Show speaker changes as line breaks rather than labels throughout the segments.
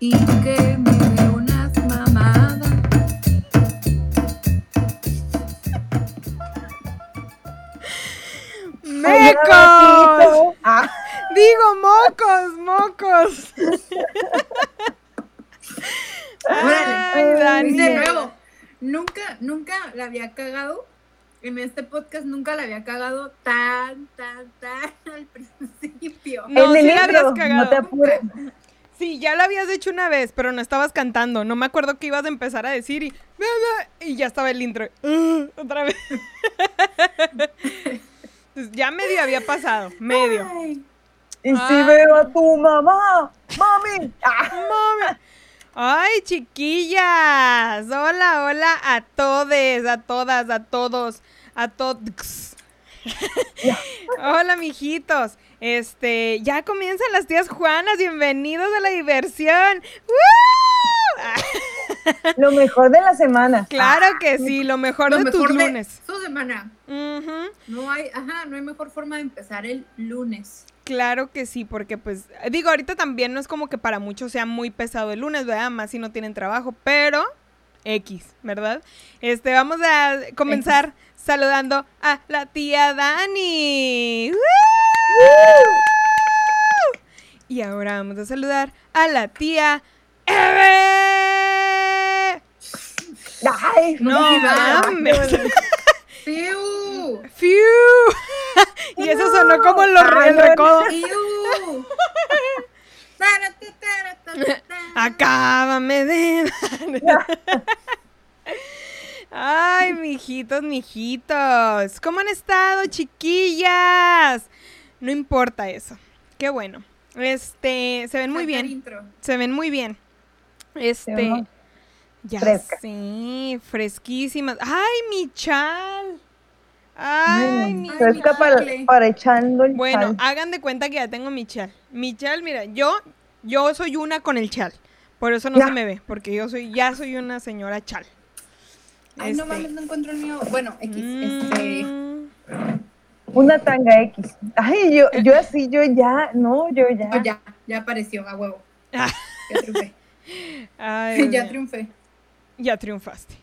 y que me dé unas mamadas.
¡Mecos!
Ah,
Digo, mocos, mocos.
Órale.
Ay, Dani.
Y de nuevo, nunca, nunca la había cagado. En este podcast nunca la había cagado tan, tan, tan al principio.
No,
en
sí
el
la habías
intro,
cagado.
no te apures.
Sí, ya lo habías hecho una vez, pero no estabas cantando. No me acuerdo que ibas a empezar a decir y, y ya estaba el intro. Uh, otra vez. Entonces, ya medio había pasado, medio.
Ay,
Y si
Ah.
veo a tu mamá, mami. Ah,
Mami. Ay, chiquillas. Hola, hola a todes, a todas, a todos, a todos. hola, mijitos. Este, ya comienzan las tías Juanas. Bienvenidos a la diversión. ¡Woo!
lo mejor de la semana.
claro que sí, lo mejor
lo
de
mejor
tus
de
lunes.
su semana. No hay, ajá, no hay mejor forma de empezar el lunes.
Claro que sí, porque pues, digo, ahorita también no es como que para muchos sea muy pesado el lunes, ¿verdad? Más si no tienen trabajo, pero X, ¿verdad? Este, vamos a comenzar saludando a la tía Dani. ¡Woo! Y ahora vamos a saludar a la tía Eve.
Ay,
No mames.
¡Fiu!
Fiu. Y eso sonó como los el recodo.
¡Fiu!
Acábame de. Ay, mijitos, mijitos. ¿Cómo han estado, chiquillas? No importa eso. Qué bueno. Este, se ven muy bien.
intro.
Se ven muy bien. Este, ya
fresca.
sí, fresquísimas. Ay, mi chal. Ay, mi
fresca para,
chicle.
para echando el
Bueno,
chal.
hagan de cuenta que ya tengo mi chal. Mi chal, mira, yo, yo soy una con el chal. Por eso no
Ya.
se me ve, porque yo soy, ya soy una señora chal.
Ay, no
Este,
mames, no encuentro el mío. Bueno, X, este.
Una tanga X. Ay, yo, yo así, yo ya, no, yo ya.
oh, ya, ya apareció, a huevo.
Ah.
Ya triunfé.
ay,
ya triunfé.
Ya triunfaste.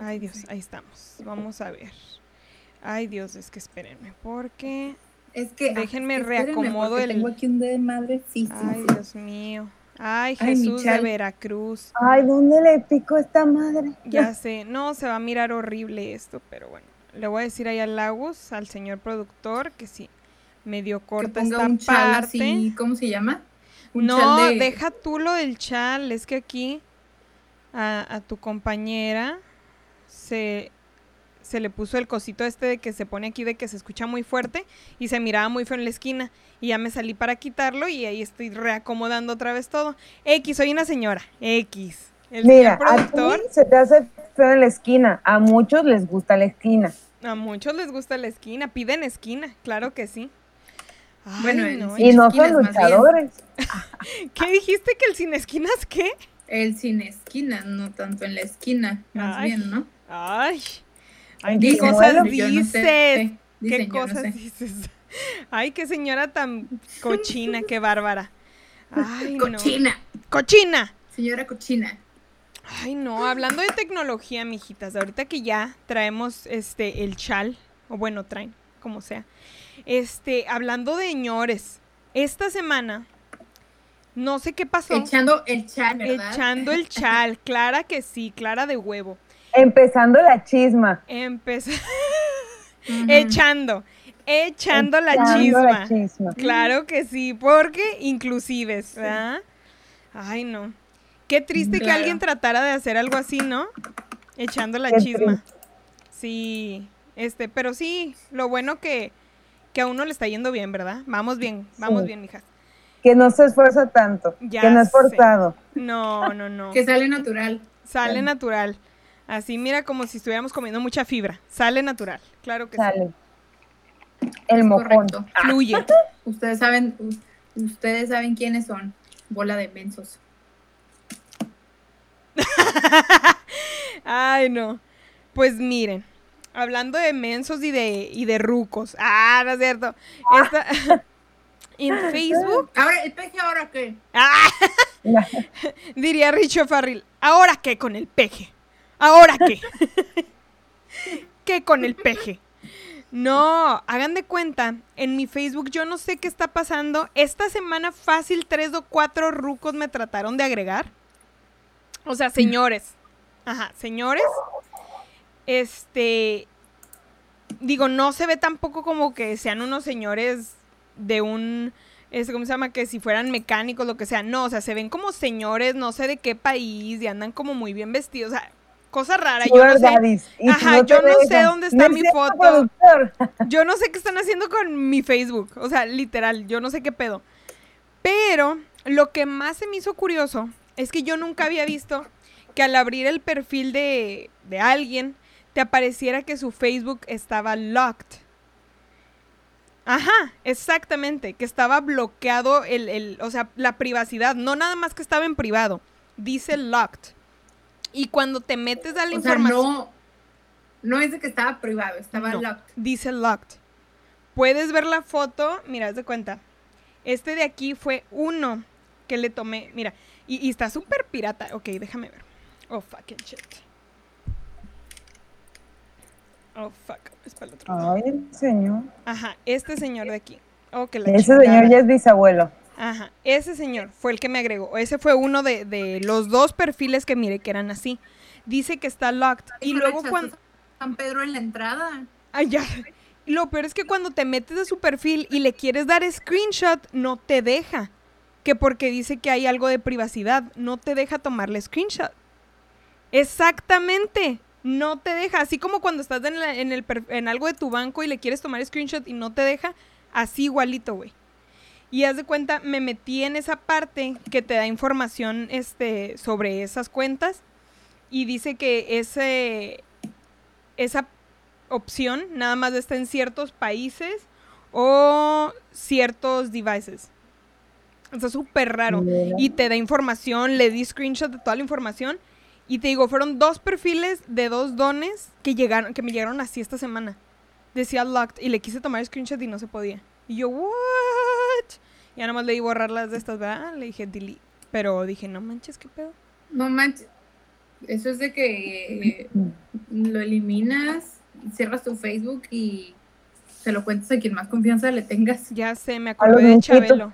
Ay, Dios, ahí estamos. Vamos a ver. Ay, Dios, es que espérenme, porque...
Es que.
Déjenme
que espérenme,
reacomodo el-
Tengo aquí un de madre. Sí, sí,
Ay,
sí.
Dios mío. Ay, Jesús de. Veracruz.
Ay, ¿dónde le pico esta madre?
Ya sé, no, se va a mirar horrible esto, pero bueno. Le voy a decir ahí al Lagos, al señor productor, que sí, medio
Que
corta
ponga
esta
un chal
parte.
así. ¿Cómo se llama? Un
no,
chal de-
deja tú lo del chal, es que aquí a, a tu compañera se, se le puso el cosito este de que se pone aquí de que se escucha muy fuerte y se miraba muy feo en la esquina. Y ya me salí para quitarlo y ahí estoy reacomodando otra vez todo. X, soy una señora. X. El
Mira,
señor
a
productor.
ti se te hace feo en la esquina. A muchos les gusta la esquina.
A muchos les gusta la esquina, piden esquina, claro que sí. Ay,
Bueno,
no,
Y no son luchadores.
¿Qué dijiste que el sin esquinas qué?
El sin esquina, no tanto en la esquina, más
Ay.
bien, ¿no?
Ay, ay, qué cosas
bueno,
no sé,
dices.
eh,
¿Qué
no
cosas
sé.
dices? Ay, qué señora tan cochina, qué bárbara. Ay, no.
Cochina,
Cochina.
señora cochina.
Ay, no, hablando de tecnología, mijitas, ahorita que ya traemos este el chal, o bueno, traen, como sea. Este, hablando de señores, esta semana no sé qué pasó.
Echando el chal, ¿verdad?
Echando el chal, Clara que sí, Clara de huevo.
Empezando la chisma.
Empezó
Ujú.
echando, echando la
Echando
chisma.
la chisma.
Claro que sí, porque inclusives, ¿verdad? Ay, no. Qué triste que alguien tratara de hacer algo así, ¿no? Echando la
Qué
chisma. Sí, este, pero sí, lo bueno que, que a uno le está yendo bien, ¿verdad? Vamos bien, vamos
Sí.
bien, mijas.
Que no se esfuerza tanto.
Ya
que no es
sé.
forzado.
No, no, no.
Que sale natural.
Sale natural. Así, mira, como si estuviéramos comiendo mucha fibra. Sale natural, claro que sí.
Sale. El mojón.
Correcto.
Fluye.
Ustedes saben, ustedes saben quiénes son. Bola de mensos.
Ay, no. Pues miren, hablando de mensos y de, y de rucos. Ah, no es cierto. Esta, En Facebook.
Ahora, ¿el peje ahora qué?
¡Ah! Diría Richo Farrell. ¿Ahora qué con el peje? ¿Ahora qué? ¿Qué con el peje? No, hagan de cuenta, en mi Facebook yo no sé qué está pasando. Esta semana fácil tres o cuatro rucos me trataron de agregar. O sea, señores. Ajá, señores. Este, digo, no se ve tampoco como que sean unos señores de un, este, ¿cómo se llama? Que si fueran mecánicos, lo que sea. No, o sea, se ven como señores, no sé de qué país, y andan como muy bien vestidos. O sea, cosa rara. Yo no sé. Ajá, yo no sé dónde está mi foto. Yo no sé qué están haciendo con mi Facebook. O sea, literal, yo no sé qué pedo. Pero lo que más se me hizo curioso es que yo nunca había visto que al abrir el perfil de, de alguien te apareciera que su Facebook estaba locked. Ajá, exactamente, que estaba bloqueado el, el, o sea, la privacidad, no nada más que estaba en privado, dice locked. Y cuando te metes a la
O sea,
información,
no, no es de que estaba privado, estaba
No,
locked.
dice locked. Puedes ver la foto, mira, haz de cuenta. Este de aquí fue uno que le tomé, mira, y, y está súper pirata. Ok, déjame ver. Oh, fucking shit. Oh, fuck. Es para el otro lado.
Ay, señor.
Ajá, este señor de aquí. Oh, que la
Ese
chingada.
señor ya es bisabuelo.
Ajá, ese señor fue el que me agregó. Ese fue uno de, de los dos perfiles que miré que eran así. Dice que está locked. Y luego cuando...
San Pedro en la entrada.
Ay, ya. Lo peor es que cuando te metes a su perfil y le quieres dar screenshot, no te deja. Que porque dice que hay algo de privacidad, no te deja tomarle screenshot. Exactamente. No te deja. Así como cuando estás en, en algo de tu banco y le quieres tomar screenshot y no te deja, así igualito, güey. Y haz de cuenta, me metí en esa parte que te da información este, sobre esas cuentas y dice que ese, esa opción nada más está en ciertos países o ciertos devices. Está súper raro. Y te da información, le di screenshot de toda la información. Y te digo, fueron dos perfiles de dos dones que llegaron, que me llegaron así esta semana. Decía locked y le quise tomar screenshot y no se podía. Y yo, what? Ya nomás le di borrar las de estas, ¿verdad? Le dije delete. Pero dije, no manches, qué pedo.
No manches. Eso es de que eh, lo eliminas, cierras tu Facebook y se lo cuentas a quien más confianza le tengas.
Ya sé, me acordé de. Chabelo.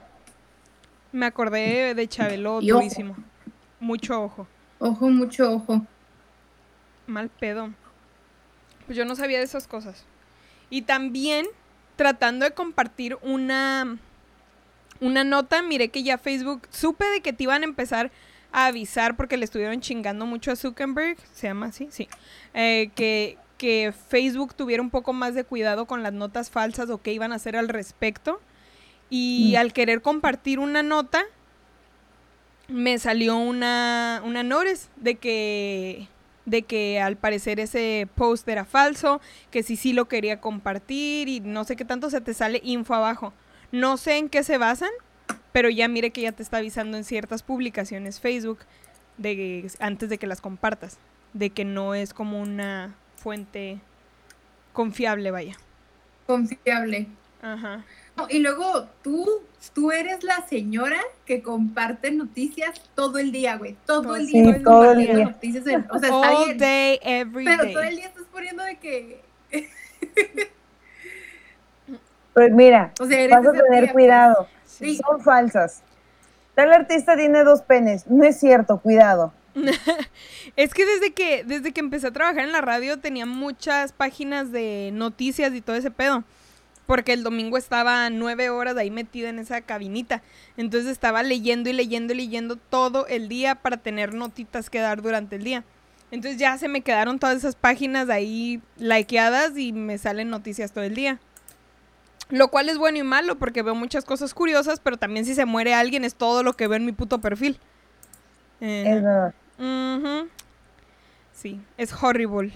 Me acordé de Chabelo
Y ojo.
durísimo. Mucho ojo.
Ojo, mucho ojo.
Mal pedo. Pues yo no sabía de esas cosas. Y también tratando de compartir una una nota, miré que ya Facebook supe de que te iban a empezar a avisar porque le estuvieron chingando mucho a Zuckerberg, se llama así, sí, eh, que, que Facebook tuviera un poco más de cuidado con las notas falsas o qué iban a hacer al respecto. Y
Mm.
al querer compartir una nota, me salió una, una notice de que, de que al parecer ese post era falso, que si sí lo quería compartir y no sé qué tanto, se te sale info abajo. No sé en qué se basan, pero ya mire que ya te está avisando en ciertas publicaciones Facebook de que- antes de que las compartas, de que no es como una fuente confiable, vaya.
Confiable.
Ajá.
No, y luego tú, tú eres la señora que comparte noticias todo el día, güey. Todo el
sí,
día. estás
todo el
compartiendo
día.
Noticias en- o sea, está
All
bien.
day, every
Pero
day.
todo el día estás poniendo de que.
Pues mira,
O sea, eres
vas a tener
tía,
cuidado.
Sí.
Sí.
Son falsas. Tal artista tiene dos penes. No es cierto, cuidado.
Es que desde que desde que empecé a trabajar en la radio tenía muchas páginas de noticias y todo ese pedo. Porque el domingo estaba nueve horas ahí metida en esa cabinita. Entonces estaba leyendo y leyendo y leyendo todo el día para tener notitas que dar durante el día. Entonces ya se me quedaron todas esas páginas ahí likeadas y me salen noticias todo el día. Lo cual es bueno y malo porque veo muchas cosas curiosas, pero también si se muere alguien es todo lo que veo en mi puto perfil. Eh,
Es verdad.
Sí, es horrible.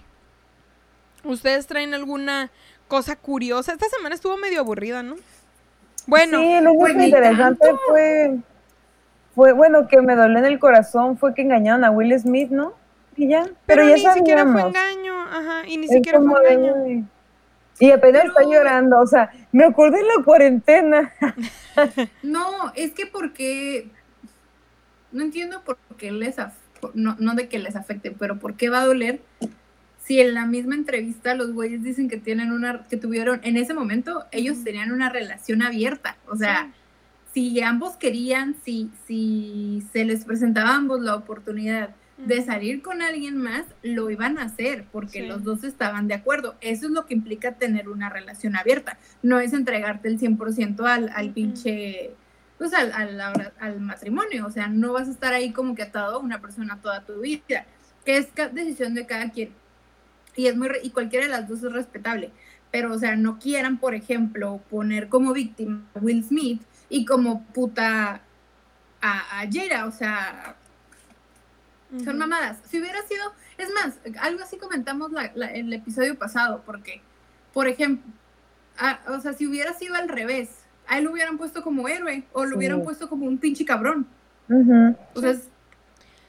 ¿Ustedes traen alguna cosa curiosa? Esta semana estuvo medio aburrida, ¿no? Bueno,
sí, lo
pues,
único
ni
interesante
tanto.
fue, fue, bueno, que me dolió en el corazón fue que engañaron a Will Smith, ¿no? Y ya.
pero,
Pero, ya
ni siquiera fue
sabíamos.
engaño, ajá, y ni
Es
siquiera fue
de,
engaño.
"Ay". Y apenas está
Pero-
llorando, o sea, Me acordé en la cuarentena.
No, es que porque no entiendo por qué les af- no, no de que les afecte, pero por qué va a doler si en la misma entrevista los güeyes dicen que tienen una que tuvieron en ese momento ellos tenían una relación abierta, o sea, si ambos querían, si si se les presentaba a ambos la oportunidad de
Ujú.
salir con alguien más, lo iban a hacer porque
Sí.
los dos estaban de acuerdo. Eso es lo que implica tener una relación abierta. No es entregarte el 100% al, al pinche, pues al, al, al matrimonio. O sea, no vas a estar ahí como que atado a una persona toda tu vida, que es decisión de cada quien. Y, es muy re- y cualquiera de las dos es respetable. Pero, o sea, no quieran, por ejemplo, poner como víctima a Will Smith y como puta a, a Jada. O sea, son mamadas. Si hubiera sido, es más, algo así comentamos la, la- el episodio pasado, porque, por ejemplo, a- o sea, si hubiera sido al revés, a él lo hubieran puesto como héroe o lo
Sí.
hubieran puesto como un pinche cabrón.
Ujú.
O sea, es-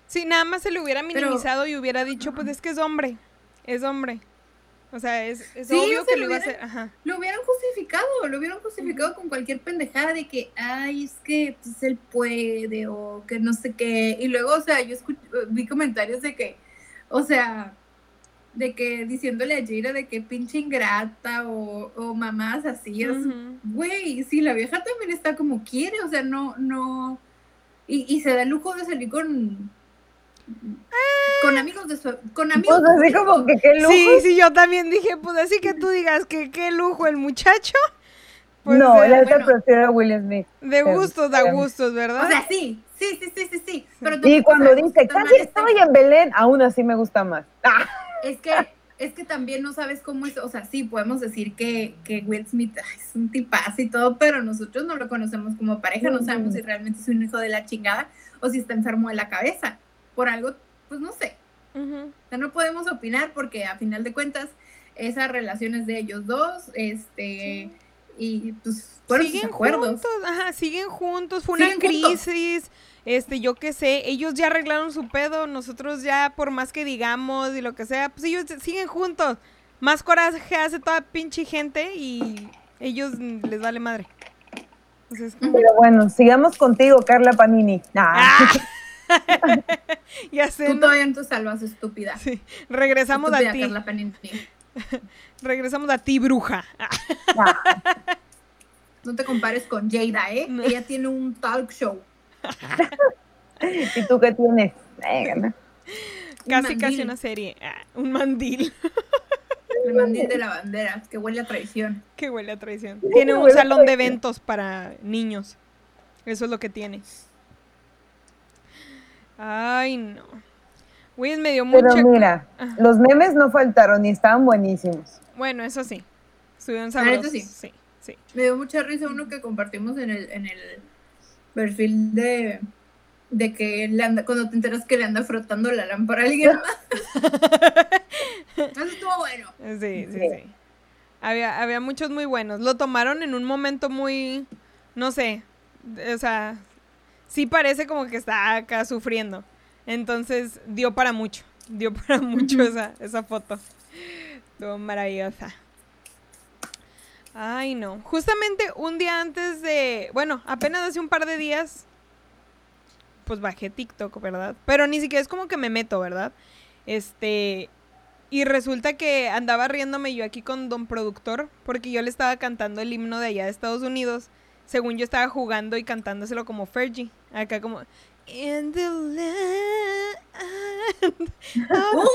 Sí, nada más se le hubiera
Pero-
minimizado y hubiera dicho, pues es que es hombre, es hombre. O sea, es, es
Sí,
obvio
o sea,
que lo iba a hacer. Ajá.
lo hubieran justificado, lo hubieran justificado con cualquier pendejada de que, ay, es que pues, él puede o que no sé qué. Y luego, o sea, yo escuch- vi comentarios de que, o sea, de que diciéndole a Jada de que pinche ingrata o, o mamás así, güey, sí, la vieja también está como quiere, o sea, no, no, y, y se da el lujo de salir con, con amigos de su, con amigos.
Pues así como que qué lujo.
Sí, sí, yo también dije, pues así que tú digas que qué lujo el muchacho. Pues
no,
de,
la
bueno.
prefiero a Will Smith.
de
pero-
gustos da
pero-
gustos, ¿verdad?
O sea, sí, sí, sí, sí, sí, sí. Pero
Y cuando dice, casi estoy en Belén, aún así me gusta más. Ah,
Es que, es que también no sabes cómo es, o sea, sí, podemos decir que, que Will Smith es un tipazo y todo, pero nosotros no lo conocemos como pareja, no sabemos si realmente es un hijo de la chingada o si está enfermo de la cabeza. Por algo, pues no sé.
Ujú.
O sea, no podemos opinar porque a final de cuentas, esas relaciones de ellos dos, este, y pues fueron sus
siguen
acuerdos.
juntos, ajá, siguen juntos, fue una
Siguen juntos.
crisis, este, yo qué sé, ellos ya arreglaron su pedo, nosotros ya, por más que digamos y lo que sea, pues ellos siguen juntos. Más coraje hace toda pinche gente y ellos les vale madre. Entonces,
Pero bueno, sigamos contigo, Carla Panini. ¡Ah!
ya sé,
Tú
¿no?
todavía no te salvas, estúpida.
Sí, regresamos
Estúpida
a ti,
Carla
regresamos a ti, bruja. Ah.
No te compares con Jada, ¿eh?
No.
Ella tiene un talk show.
¿Y tú qué tienes?
Casi, casi una serie. Ah, un mandil
El mandil de la bandera, que huele a traición.
que huele a traición. Tiene un salón de eventos para niños. Eso es lo que tiene. Ay, no. Will me dio mucha...
Pero mira,
Ajá.
los memes no faltaron y estaban buenísimos.
Bueno, eso sí. Estuvieron
neta
sabrosos.
sí.
Sí, sí.
Me dio mucha risa uno que compartimos en el, en el perfil de, de que le anda, cuando te enteras que le anda frotando la lámpara a alguien más. Eso estuvo bueno.
Sí, sí,
Sí.
sí. Había, había muchos muy buenos. Lo tomaron en un momento muy, no sé, o sea, sí parece como que está acá sufriendo. Entonces dio para mucho, dio para mucho esa, esa foto. Estuvo maravillosa. Ay, no. Justamente un día antes de, bueno, apenas hace un par de días, pues bajé TikTok, ¿verdad? Pero ni siquiera es como que me meto, ¿verdad? Este, y resulta que andaba riéndome yo aquí con don productor porque yo le estaba cantando el himno de allá de Estados Unidos. Según yo estaba jugando y cantándoselo como Fergie. Acá como... In the land of the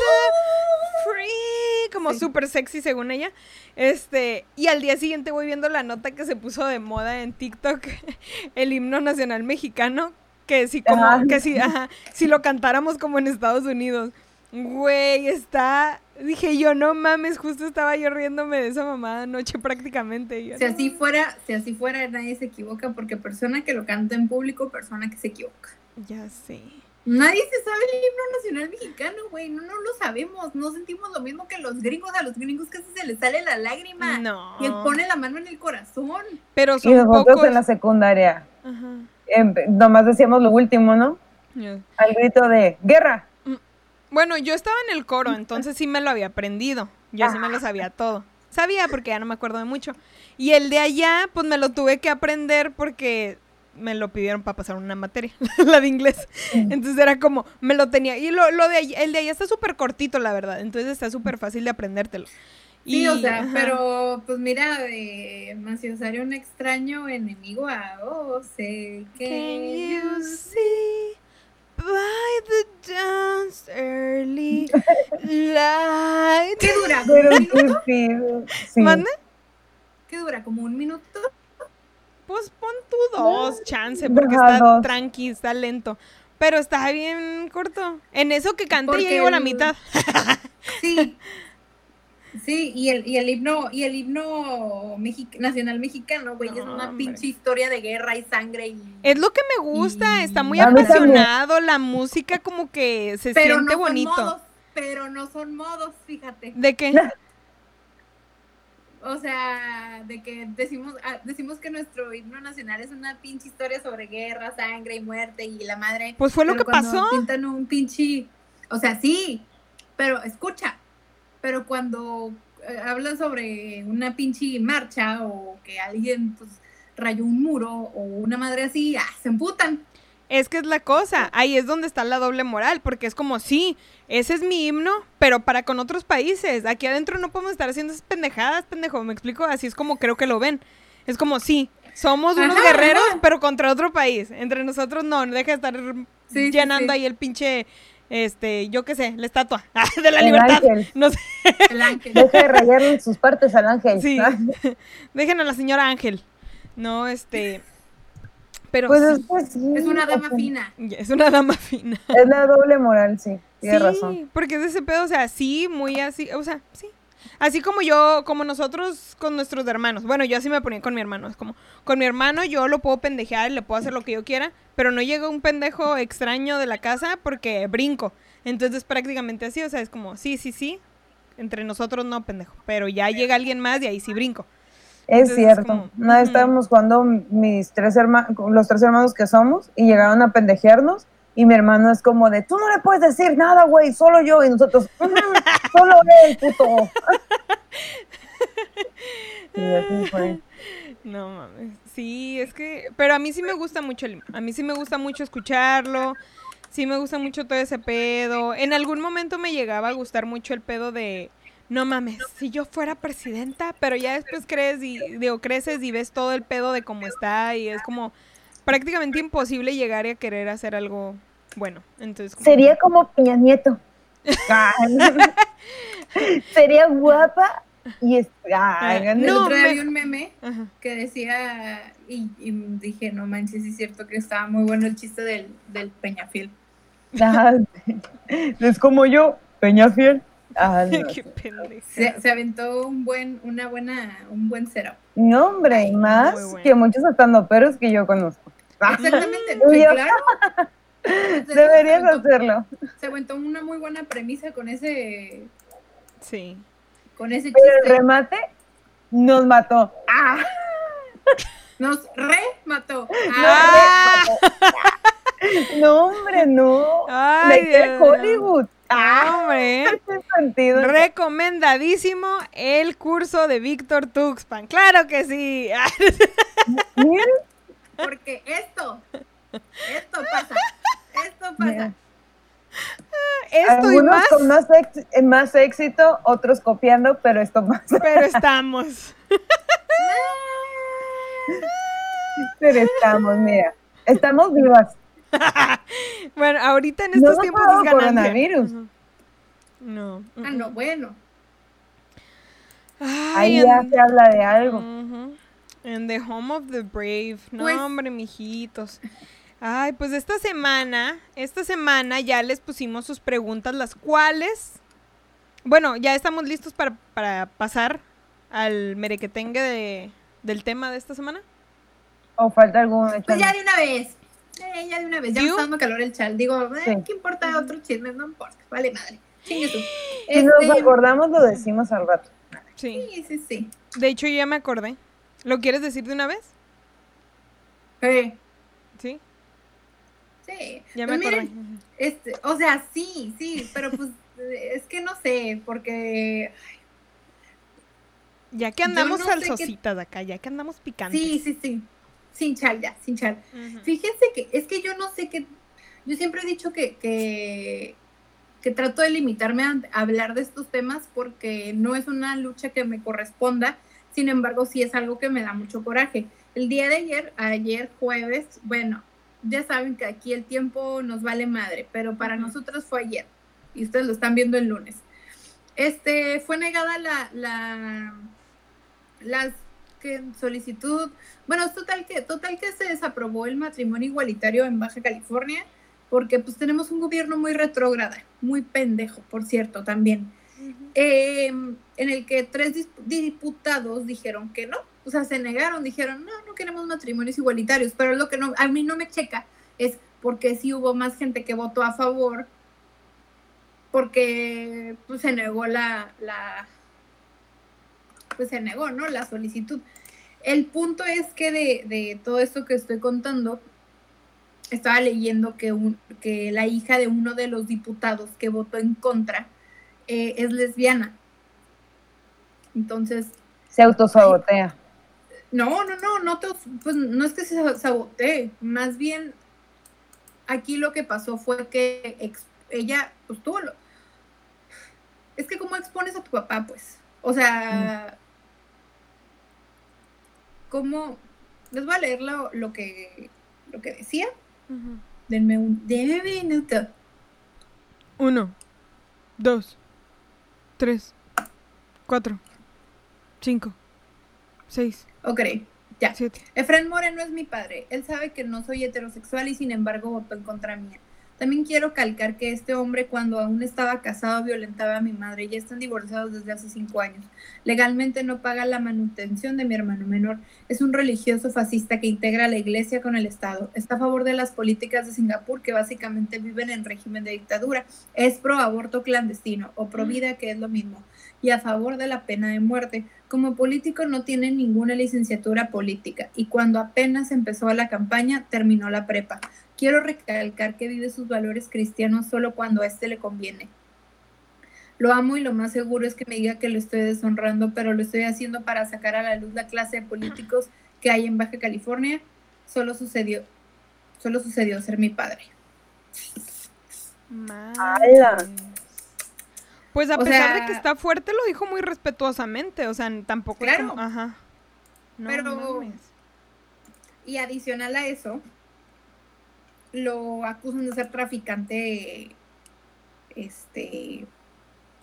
free. Como súper sexy según ella. Este, y al día siguiente voy viendo la nota que se puso de moda en TikTok. El himno nacional mexicano. Que si como, que si, ajá, si lo cantáramos como en Estados Unidos. Güey, está. Dije yo, no mames, justo estaba yo riéndome de esa mamada anoche prácticamente. y yo,
Si
no
así fuera, si así fuera, nadie se equivoca, porque persona que lo canta en público, persona que se equivoca.
Ya sé.
Nadie se sabe el himno nacional mexicano, güey. No, no lo sabemos. No sentimos lo mismo que los gringos. A los gringos casi se les sale la lágrima.
No.
Y él pone la mano en el corazón.
Pero
Y
son
nosotros
pocos.
en la secundaria,
Ajá.
em, nomás decíamos lo último, ¿no? Al grito de guerra.
Bueno, yo estaba en el coro, entonces sí me lo había aprendido. Yo sí me lo sabía todo. Sabía porque ya no me acuerdo de mucho. Y el de allá, pues me lo tuve que aprender porque me lo pidieron para pasar una materia, la de inglés. Entonces era como, me lo tenía. Y lo, lo de allá- el de allá está súper cortito, la verdad. Entonces está súper fácil de aprendértelo.
Sí,
Y-
o sea,
ajá.
pero pues mira, de un extraño enemigo a oh, sé
Can
que
you see by the dawn's early light?
¿Qué dura? ¿Como
Pero
un
qué
minuto?
Sí.
¿Mande?
¿Qué dura? ¿Como un minuto?
Pues pon tú dos, chance, porque
Ajá,
está
dos.
tranqui, está lento. Pero está bien corto. En eso que
Porque
llevo la mitad.
Sí. Sí, y el, y el himno, y el himno nacional mexicano, güey, es una
Hombre.
pinche historia de guerra y sangre y
Es lo que me gusta, está muy
también.
apasionado, la música como que se
pero
siente
no
bonito.
son modos, pero no son modos, fíjate.
¿De qué?
O sea, de que decimos, ah, decimos que nuestro himno nacional es una pinche historia sobre guerra, sangre y muerte y la madre.
Pues fue lo que pasó.
Pintan un pinche, o sea, sí, pero escucha, pero cuando eh, hablan sobre una pinche marcha o que alguien pues rayó un muro o una madre así, ah, se emputan.
Es que es la cosa, ahí es donde está la doble moral, porque es como, sí, ese es mi himno, pero para con otros países, aquí adentro no podemos estar haciendo esas pendejadas, pendejo, me explico, así es como creo que lo ven. Es como, sí, somos unos
Ajá,
guerreros,
ajá.
pero contra otro país, entre nosotros no, no deja de estar
Sí, sí,
llenando
sí.
ahí el pinche, este, yo qué sé, la estatua de la
El
libertad.
ángel.
No sé,
El ángel.
Deja de rayarle sus partes al ángel.
sí,
Ah,
dejen a la señora Ángel. No, este, pero
Pues
sí,
es que sí.
Es una dama fina.
es una dama fina.
Es la doble moral, sí. Tienes
sí,
razón.
porque es de ese pedo, o sea, sí, muy así, o sea, sí. Así como yo, como nosotros con nuestros hermanos. Bueno, yo así me ponía con mi hermano. Es como, con mi hermano yo lo puedo pendejear, le puedo hacer lo que yo quiera, pero no llega un pendejo extraño de la casa porque brinco. Entonces prácticamente así, o sea, es como, sí, sí, sí. Entre nosotros no, pendejo. Pero ya llega alguien más y ahí sí brinco.
Es
Entonces,
cierto.
como, ujú.
estábamos jugando mis tres hermanos, los tres hermanos que somos, y llegaron a pendejearnos, y mi hermano es como de, tú no le puedes decir nada, güey, solo yo, y nosotros, "Ujú, solo él, puto. y así fue.
No mames. Sí, es que. Pero a mí sí me gusta mucho el. A mí sí me gusta mucho escucharlo. Sí me gusta mucho todo ese pedo. En algún momento me llegaba a gustar mucho el pedo de. No mames, si yo fuera presidenta, pero ya después crees y digo, creces y ves todo el pedo de cómo está y es como prácticamente imposible llegar a querer hacer algo bueno. Entonces,
Sería como Peña Nieto. Sería guapa y es...
Ah,
El
No,
otro día
me-
vi un meme
Ajá.
que decía, y, y dije, no manches, es cierto que estaba muy bueno el chiste del, del Peñafiel.
Es como yo, Peñafiel. Ah, no.
Qué pendeja.
Se, se aventó un buen, una buena, un buen setup.
No, hombre, y más
bueno.
que muchos estandoperos que yo conozco.
Exactamente, claro.
Deberías
se aventó,
hacerlo.
se aventó una muy buena premisa con ese,
Sí.
con ese
Pero el
chiste.
remate nos mató. Ah,
Nos remató.
no,
Ah,
no, hombre, no.
Ay,
De. Hollywood. Ah,
Hombre.
sentido.
Recomendadísimo el curso de Víctor Tuxpan. Claro que sí.
Porque esto, esto pasa, esto pasa.
Mira.
Esto y
algunos
más,
con más, ex- eh, más éxito, otros copiando, pero esto más.
pero estamos.
Pero estamos, mira, estamos vivas.
Bueno, ahorita en estos tiempos es ganancia.
coronavirus.
No.
Ah, no, bueno.
Ay,
Ahí ya
en-
se habla de algo.
Ujú. En the home of the brave. No,
Pues-
hombre, mijitos. Ay, pues esta semana, esta semana ya les pusimos sus preguntas, las cuales, bueno, ya estamos listos para, para pasar al merequetengue de, del tema de esta semana.
O falta algún
Pues ya de una vez. Eh, ya de una vez. Ya me está dando calor el chal. Digo, eh,
Sí.
¿qué importa otro chisme? No importa. Vale, madre. Chingue tú.
Si nos
Este,
acordamos, lo decimos al rato.
Sí.
Sí, sí, sí.
De hecho, yo ya me acordé. ¿Lo quieres decir de una vez?
Eh,
Sí,
sí.
ya
Pues
me acordé.
miren, este, o sea, sí, sí, pero pues es que no sé, porque ay,
Ya que andamos
no
salsositas acá, ya que andamos picantes.
Sí, sí, sí. Sin chal, ya, sin chal.
Ujú.
Fíjense que es que yo no sé qué. Yo siempre he dicho que, que, que trato de limitarme a, a hablar de estos temas porque no es una lucha que me corresponda. Sin embargo, sí es algo que me da mucho coraje. El día de ayer, ayer jueves, bueno, ya saben que aquí el tiempo nos vale madre, pero para nosotros fue ayer y ustedes lo están viendo el lunes. Este fue negada la, la las que solicitud, bueno, es total que total que se desaprobó el matrimonio igualitario en Baja California porque pues tenemos un gobierno muy retrógrada, muy pendejo, por cierto, también. Eh, en el que tres diputados dijeron que no, o sea, se negaron, dijeron, no, no queremos matrimonios igualitarios, pero lo que no, a mí no me checa es porque sí hubo más gente que votó a favor, porque pues se negó la, la pues se negó, ¿no? La solicitud. El punto es que de, de todo esto que estoy contando, estaba leyendo que, un, que la hija de uno de los diputados que votó en contra eh, es lesbiana. Entonces,
Se autosabotea.
No, no, no, no, te- pues no es que se sabotee, más bien aquí lo que pasó fue que ex- ella, pues tuvo lo... Es que cómo expones a tu papá, pues, o sea, cómo... Les voy a leer lo, lo que, lo que decía,
Ujú.
denme un, denme un minuto.
Uno, dos, tres, cuatro, cinco, seis,
Ok, ya.
siete.
Efraín Moreno es mi padre. Él sabe que no soy heterosexual y sin embargo votó en contra mía. También quiero calcar que este hombre cuando aún estaba casado violentaba a mi madre. Ya están divorciados desde hace cinco años. Legalmente no paga la manutención de mi hermano menor. Es un religioso fascista que integra la iglesia con el Estado. Está a favor de las políticas de Singapur que básicamente viven en régimen de dictadura. Es pro aborto clandestino o pro vida que es lo mismo. Y a favor de la pena de muerte. Como político no tiene ninguna licenciatura política y cuando apenas empezó la campaña terminó la prepa. Quiero recalcar que vive sus valores cristianos solo cuando a este le conviene. Lo amo y lo más seguro es que me diga que lo estoy deshonrando, pero lo estoy haciendo para sacar a la luz la clase de políticos que hay en Baja California. Solo sucedió, solo sucedió ser mi padre.
¡Hala!
Pues a
O
pesar de que está fuerte, lo dijo muy respetuosamente. O sea, tampoco es
Claro.
como- Ajá. No
Pero-
mames.
Y adicional a eso, lo acusan de ser traficante este,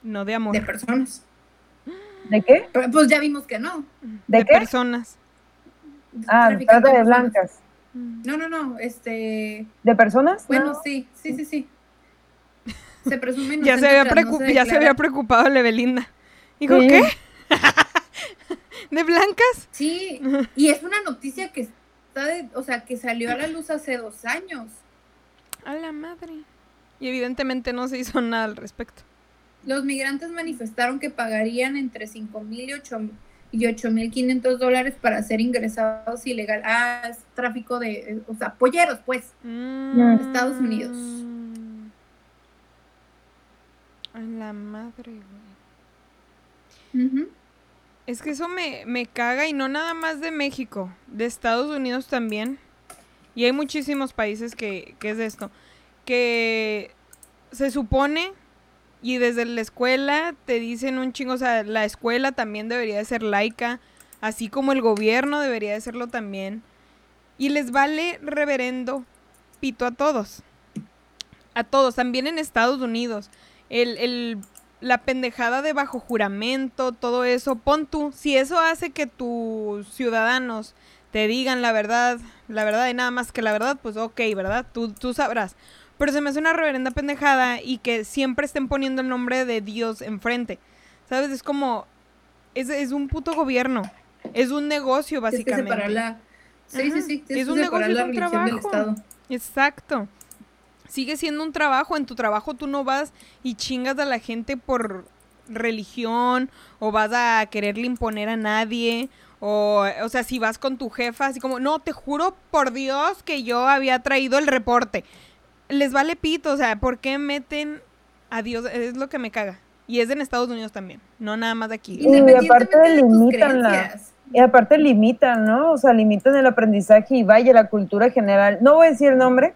No de amor.
de personas.
¿De qué?
Pero, pues ya vimos que no.
¿De qué?
personas.
Ah, trata de blancas.
No, no, no, este,
¿De personas?
bueno,
No.
sí, sí, sí, sí. Se presume
Ya se había,
tras no
preocup-
se
ya se había
declara.
preocupado la Belinda. Dijo,
Sí.
¿qué? ¿De blancas?
Sí, y es una noticia que está de, o sea, que salió a la luz hace dos años.
A la madre. Y evidentemente no se hizo nada al respecto.
Los migrantes manifestaron que pagarían entre 5 mil y 8 y 8 mil 500 dólares para ser ingresados ilegal. Ah, es tráfico de, eh, o sea, polleros, pues.
Mm.
Estados Unidos.
A la madre, güey. Es que eso me, me caga y no nada más de México, de Estados Unidos también. Y hay muchísimos países que, que es de esto. Que se supone y desde la escuela te dicen un chingo, o sea, la escuela también debería de ser laica, así como el gobierno debería de serlo también. Y les vale reverendo pito a todos. A todos, también en Estados Unidos. El, el, la pendejada de bajo juramento, todo eso, pon tú, si eso hace que tus ciudadanos te digan la verdad, la verdad y nada más que la verdad, pues ok, ¿verdad? Tú, tú sabrás. Pero se me hace una reverenda pendejada y que siempre estén poniendo el nombre de Dios enfrente. ¿Sabes? Es como, es, es un puto gobierno, es un negocio
que
básicamente.
separar la... Sí, sí,
Ajá.
sí. tienes
Es un negocio, es un trabajo. Exacto. Sigue siendo un trabajo. En tu trabajo tú no vas y chingas a la gente por religión o vas a quererle imponer a nadie. O, o sea, si vas con tu jefa, así como, no, te juro por Dios que yo había traído el reporte. Les vale pito, o sea, ¿por qué meten a Dios? Es lo que me caga. Y es en Estados Unidos también, no nada más de aquí.
Y aparte
de
limitan la-
creencias.
Y aparte limitan, ¿no? O sea, limitan el aprendizaje y vaya la cultura general. No voy a decir el nombre,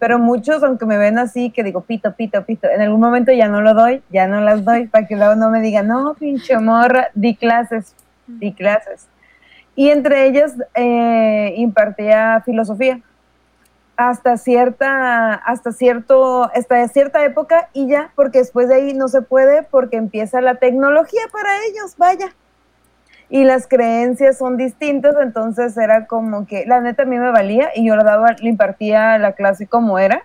pero muchos, aunque me ven así, que digo pito, pito, pito, en algún momento ya no lo doy, ya no las doy, para que luego no me digan, no, pinche morra, di clases, di clases. Y entre ellas eh, impartía filosofía hasta cierta, hasta cierto, hasta cierta época y ya, porque después de ahí no se puede porque empieza la tecnología para ellos, vaya. Y las creencias son distintas, entonces era como que, la neta a mí me valía y yo le daba, le impartía la clase como era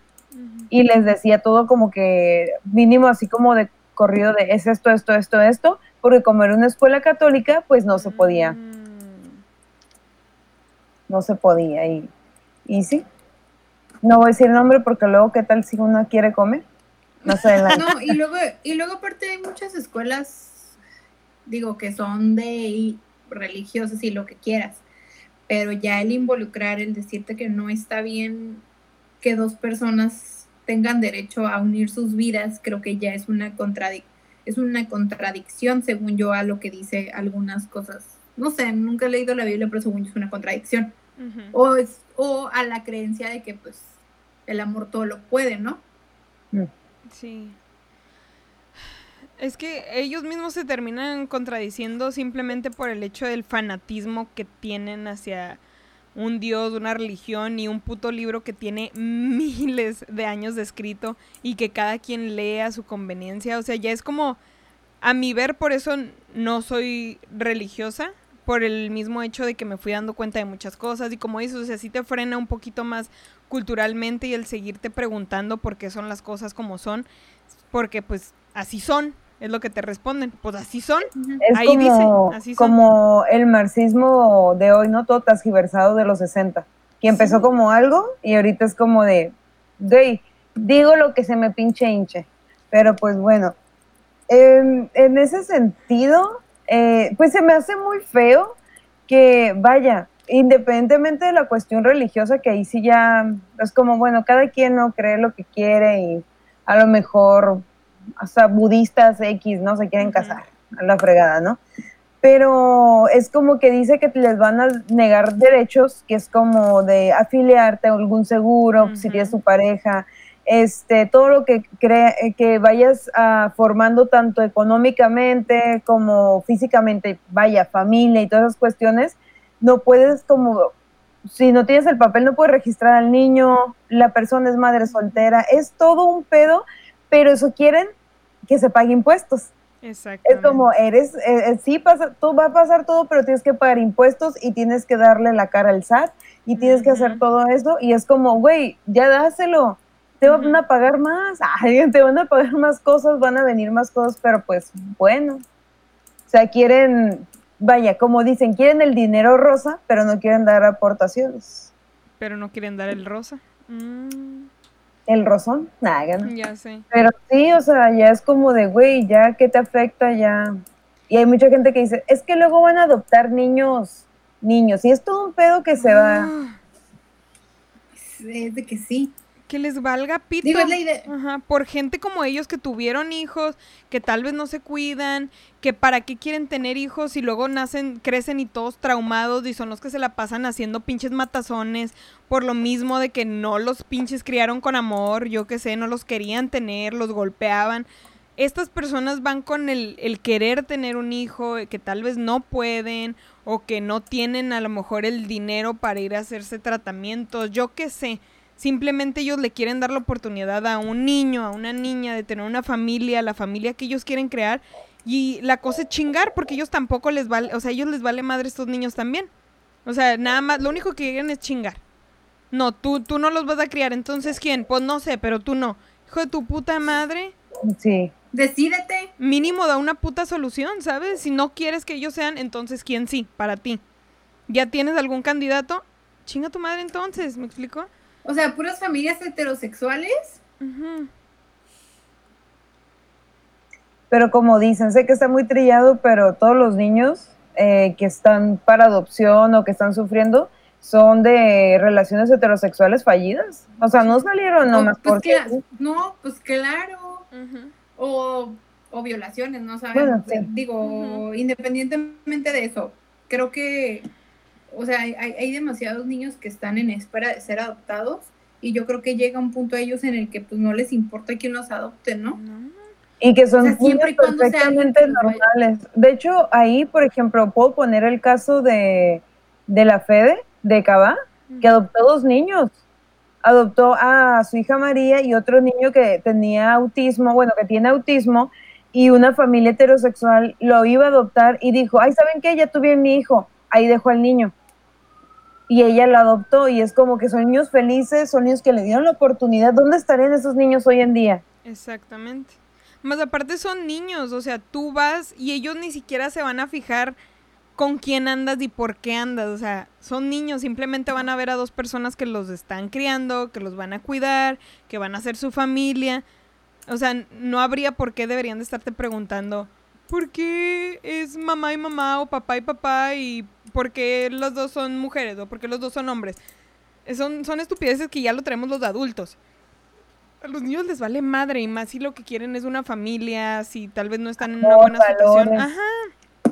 y les decía todo como que mínimo así como de corrido de es esto, esto, esto, esto, porque como era una escuela católica, pues no se podía,
Mm.
no se podía y, y sí. No voy a decir el nombre porque luego qué tal si uno quiere comer. No sé, la-
No, y luego, y luego aparte hay muchas escuelas, digo, que son de religiosas y lo que quieras, pero ya el involucrar, el decirte que no está bien que dos personas tengan derecho a unir sus vidas, creo que ya es una contradic es una contradicción según yo a lo que dice algunas cosas. No sé, nunca he leído la Biblia, pero según yo es una contradicción. O, es, o a la creencia de que pues el amor todo lo puede, ¿no?
Sí. Es que ellos mismos se terminan contradiciendo simplemente por el hecho del fanatismo que tienen hacia un dios, una religión y un puto libro que tiene miles de años de escrito y que cada quien lee a su conveniencia. O sea, ya es como, a mi ver, por eso no soy religiosa, por el mismo hecho de que me fui dando cuenta de muchas cosas y como dices, o sea, sí te frena un poquito más culturalmente y el seguirte preguntando por qué son las cosas como son, porque pues así son, es lo que te responden, pues así son.
Es
Ahí
como,
dice, así son.
como el marxismo de hoy, ¿no? Todo transgiversado de los 60. Que empezó
Sí.
como algo y ahorita es como de, güey, digo lo que se me pinche hinche. Pero pues bueno, em, en ese sentido, eh, pues se me hace muy feo que, vaya, independientemente de la cuestión religiosa, que ahí sí ya es como, bueno, cada quien no cree lo que quiere y a lo mejor hasta budistas X, ¿no? Se quieren casar a la fregada, ¿no? Pero es como que dice que les van a negar derechos, que es como de afiliarte a algún seguro, si
Ujú.
tienes tu pareja, este, todo lo que crea, eh, que vayas ah, formando tanto económicamente como físicamente, vaya, familia y todas esas cuestiones, no puedes como, si no tienes el papel, no puedes registrar al niño, la persona es madre soltera, es todo un pedo, pero eso quieren que se pague impuestos.
Exacto.
Es como, eres, eh, eh, sí, pasa, tú va a pasar todo, pero tienes que pagar impuestos y tienes que darle la cara al SAT y tienes que hacer todo eso y es como, güey, ya dáselo, te van a pagar más, ay, te van a pagar más cosas, van a venir más cosas, pero pues bueno, o sea, quieren, vaya, como dicen, quieren el dinero rosa, pero no quieren dar aportaciones.
Pero no quieren dar el rosa. Mm,
El rosón, nada, no.
ya sé.
Pero sí, o sea, ya es como de, güey, ya que te afecta, ya. Y hay mucha gente que dice, es que luego van a adoptar niños, niños. Y es todo un pedo que se va.
Ah,
Es de que sí.
Que les valga pito.
Digo.
Ajá, por gente como ellos que tuvieron hijos, que tal vez no se cuidan, que para qué quieren tener hijos y luego nacen, crecen y todos traumados y son los que se la pasan haciendo pinches matazones por lo mismo de que no los pinches criaron con amor, yo qué sé, no los querían tener, los golpeaban. Estas personas van con el, el querer tener un hijo que tal vez no pueden o que no tienen a lo mejor el dinero para ir a hacerse tratamientos, yo qué sé. Simplemente ellos le quieren dar la oportunidad a un niño, a una niña de tener una familia, la familia que ellos quieren crear. Y la cosa es chingar, porque ellos tampoco les vale, o sea, ellos les vale madre estos niños también. O sea, nada más, lo único que quieren es chingar. No, tú, tú no los vas a criar, entonces ¿quién? Pues no sé, pero tú no. Hijo de tu puta madre,
Sí.
Decídete.
mínimo da una puta solución, ¿sabes? Si no quieres que ellos sean, entonces ¿quién sí? Para ti. ¿Ya tienes algún candidato? Chinga tu madre entonces, ¿me explico?
O sea, puras familias heterosexuales.
Pero como dicen, sé que está muy trillado, pero todos los niños eh, que están para adopción o que están sufriendo son de relaciones heterosexuales fallidas. O sea, no salieron
No,
nomás
pues
porque...
no, pues claro. O, o violaciones, no sabemos.
Bueno, sí.
Digo, independientemente de eso, creo que, o sea, hay, hay demasiados niños que están en espera de ser adoptados y yo creo que llega un punto a ellos en el que pues no les importa quién los adopte, ¿no?
No.
Y que son
O sea, siempre
niños perfectamente normales. De hecho, ahí, por ejemplo, puedo poner el caso de, de la Fede, de Cabá, que adoptó dos niños. Adoptó a su hija María y otro niño que tenía autismo, bueno, que tiene autismo, y una familia heterosexual lo iba a adoptar y dijo, ay, ¿saben qué? Ya tuve a mi hijo. Ahí dejó al niño. Y ella lo adoptó y es como que son niños felices, son niños que le dieron la oportunidad. ¿Dónde estarían esos niños hoy en día?
Exactamente. Más aparte son niños, o sea, tú vas y ellos ni siquiera se van a fijar con quién andas y por qué andas, o sea, son niños, simplemente van a ver a dos personas que los están criando, que los van a cuidar, que van a ser su familia. O sea, no habría por qué deberían de estarte preguntando, ¿por qué es mamá y mamá o papá y papá por qué los dos son mujeres o por qué los dos son hombres? Son, son estupideces que ya lo traemos los adultos. A los niños les vale madre y más si lo que quieren es una familia, si tal vez no están en una buena situación. Ajá.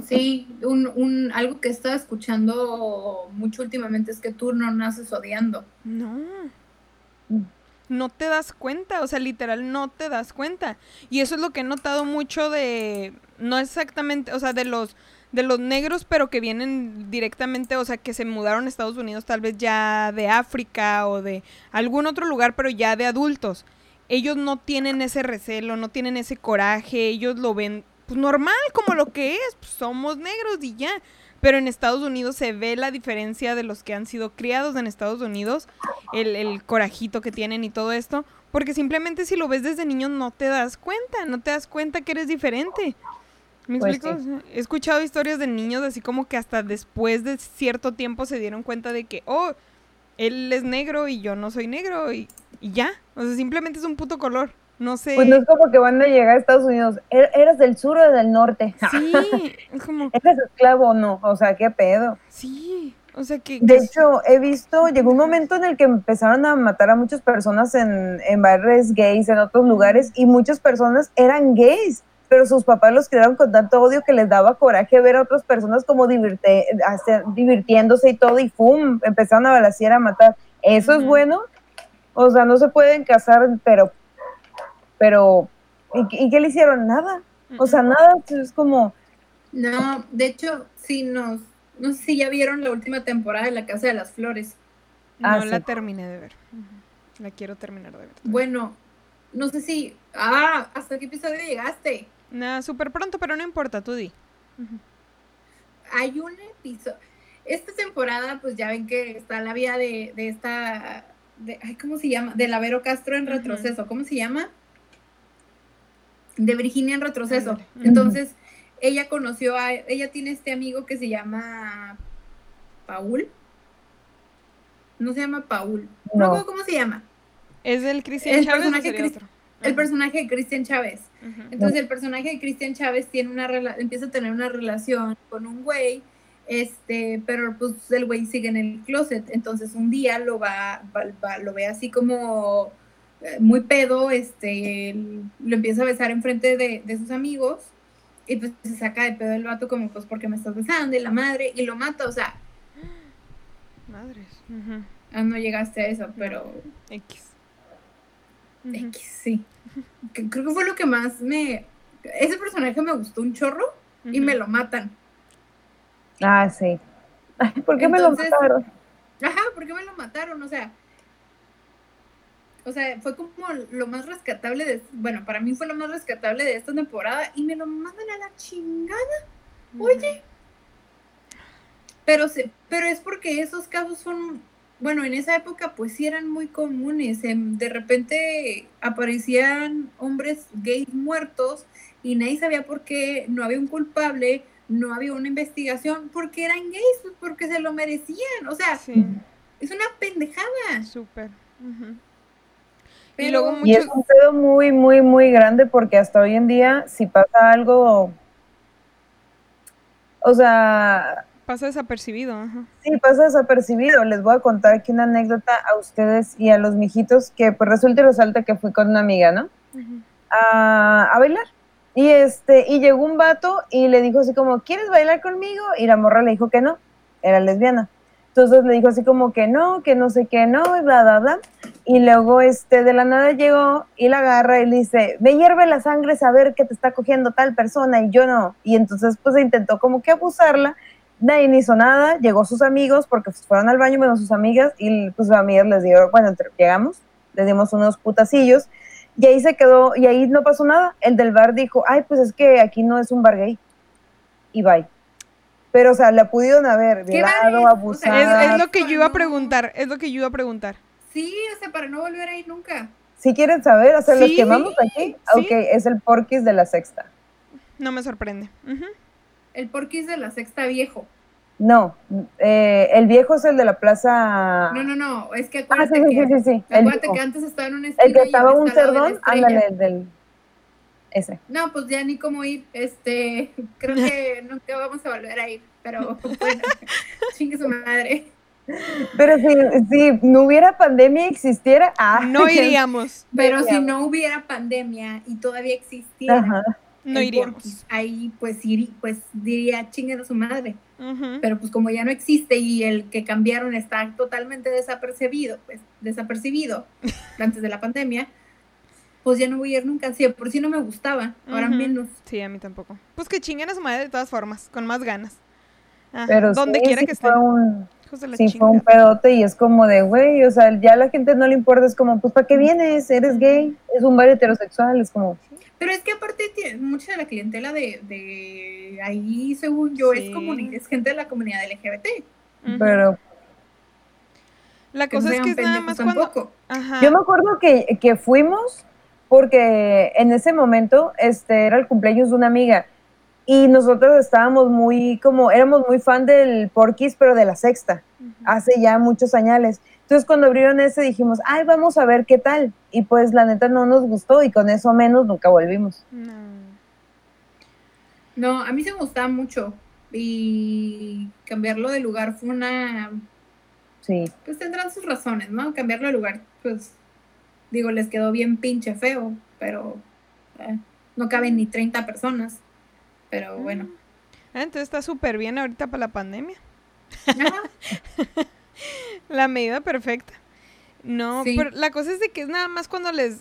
Sí, un, un, algo que he estado escuchando mucho últimamente es que tú no naces odiando.
No.
Mm.
No te das cuenta, o sea, literal no te das cuenta. Y eso es lo que he notado mucho de, no exactamente, o sea, de los, de los negros, pero que vienen directamente, o sea, que se mudaron a Estados Unidos tal vez ya de África o de algún otro lugar, pero ya de adultos. Ellos no tienen ese recelo, no tienen ese coraje, ellos lo ven pues normal, como lo que es, pues, somos negros y ya. Pero en Estados Unidos se ve la diferencia de los que han sido criados en Estados Unidos, el, el corajito que tienen y todo esto, porque simplemente si lo ves desde niño no te das cuenta, no te das cuenta que eres diferente. ¿Me
Pues
explico?
sí.
He escuchado historias de niños así como que hasta después de cierto tiempo se dieron cuenta de que, oh, él es negro y yo no soy negro y, y ya. O sea, simplemente es un puto color. No sé.
Pues no es como que van a llegar a Estados Unidos. ¿Er- ¿Eres del sur o del norte?
Sí, es como,
¿Eres esclavo o no? O sea, qué pedo.
sí. O sea que...
De hecho, he visto, llegó un momento en el que empezaron a matar a muchas personas en, en bares gays, en otros lugares, y muchas personas eran gays, pero sus papás los criaron con tanto odio que les daba coraje ver a otras personas como divirte- hacer- divirtiéndose y todo, y ¡pum! Empezaron a balasear, a matar. ¿Eso es bueno? O sea, no se pueden casar, pero, pero, ¿y, qué- y qué le hicieron? Nada. O sea, nada, es como,
No, de hecho, sí nos, no sé si ya vieron la última temporada de La Casa de las Flores.
no
ah,
la
sí.
terminé de ver. La quiero terminar de ver.
Bueno, no sé si, ah, ¿hasta qué episodio llegaste?
Nada, súper pronto, pero no importa, tú di.
Hay un episodio, esta temporada, pues ya ven que está la vida de, de esta, de, ay, ¿cómo se llama? De Lavero Castro en retroceso, ¿cómo se llama? De Virginia en retroceso. Entonces, ella conoció a, ella tiene este amigo que se llama Paul. No se llama Paul. No, cómo se llama.
¿Es el Cristian Chávez o sería otro?
El personaje de Cristian Chávez. Entonces el personaje de Cristian Chávez tiene una empieza a tener una relación con un güey, este, pero pues el güey sigue en el closet. Entonces un día lo va, va- va- lo ve así como eh, muy pedo, este, lo empieza a besar enfrente de, de sus amigos y pues se saca de pedo el vato como pues porque me estás besando y la madre y lo mata, o sea,
Madres.
Ah, no llegaste a eso, pero
X.
X, sí. Creo que fue lo que más me... Ese personaje me gustó un chorro y me lo matan.
ah, sí. ¿Por qué me lo mataron?
Ajá, ¿por qué me lo mataron? O sea, o sea, fue como lo más rescatable de, bueno, para mí fue lo más rescatable de esta temporada y me lo mandan a la chingada. Oye, pero se, pero es porque esos casos son, bueno, en esa época pues sí eran muy comunes. em, De repente aparecían hombres gays muertos y nadie sabía por qué, no había un culpable, no había una investigación, porque eran gays, pues porque se lo merecían. O sea,
Sí,
es una pendejada.
súper.
Pero,
Y luego
Y es un pedo muy, muy, muy grande porque hasta hoy en día, si pasa algo, o sea,
Pasa desapercibido. Ajá.
sí pasa desapercibido. Les voy a contar aquí una anécdota a ustedes y a los mijitos que pues resulta y resalta que fui con una amiga, ¿no? A, a bailar. Y este, y llegó un vato y le dijo así como, ¿quieres bailar conmigo? Y la morra le dijo que no, era lesbiana. Entonces le dijo así como que no, que no sé qué, no, y bla, bla, bla. Y luego este, de la nada llegó y la agarra y le dice, me hierve la sangre saber que te está cogiendo tal persona y yo no. Y entonces pues intentó como que abusarla, nadie ni hizo nada, llegó sus amigos porque fueron al baño menos sus amigas y pues sus amigas les dieron, bueno, llegamos, les dimos unos putacillos y ahí se quedó, y ahí no pasó nada. El del bar dijo, ay, pues es que aquí no es un bar gay. Y bye. Pero, o sea, la pudieron haber violado, abusado.
es, lo que yo iba a preguntar, es lo que yo iba a preguntar.
Sí, o sea, para no volver ahí nunca.
Si quieren saber, o sea, los que vamos aquí, ok, es el porquis de la sexta.
No me sorprende.
El porquis de la sexta viejo.
No, eh, el viejo es el de la plaza.
No, no, no, es que ah, acuérdate
ah, sí, sí, sí, sí,
acuérdate que antes estaba en un
El que estaba un cerdón, ándale, el del. Ese.
No, pues ya ni cómo ir. Este, creo que nunca vamos a volver a ir, pero bueno, chingue su madre.
Pero si, si no hubiera pandemia y existiera, ah,
no iríamos.
Pero si no hubiera pandemia y todavía existiera,
no iríamos.
Ahí pues, pues diría chingue a su madre. Pero pues como ya no existe y el que cambiaron está totalmente desapercibido, pues desapercibido antes de la pandemia, pues ya no voy a ir nunca. Sí, por si no me gustaba, ahora menos.
Sí, a mí tampoco. Pues que chinguen a su madre de todas formas, con más ganas.
Pero donde quiera que estén. sí, fue un pedote y es como de, güey, o sea, ya a la gente no le importa, es como, pues, ¿para qué vienes? Eres gay, es un bar heterosexual, es como...
Pero es que aparte mucha de la clientela de, de ahí, según yo, es, es gente de la comunidad LGBT.
Pero...
La cosa es que es nada más cuando...
Yo me acuerdo que, que fuimos porque en ese momento este, era el cumpleaños de una amiga y nosotros estábamos muy, como, éramos muy fan del Porquis, pero de la sexta, hace ya muchos años. Entonces cuando abrieron ese dijimos, ay, vamos a ver qué tal. Y pues la neta no nos gustó y con eso menos nunca volvimos.
No, a mí se me gustaba mucho y cambiarlo de lugar fue una...
Sí.
Pues tendrán sus razones, ¿no? Cambiarlo de lugar, pues digo, les quedó bien pinche feo, pero eh, no caben ni 30 personas pero mm. bueno.
Ah, entonces está súper bien ahorita para la pandemia. la medida perfecta. No, pero la cosa es de que es nada más cuando les...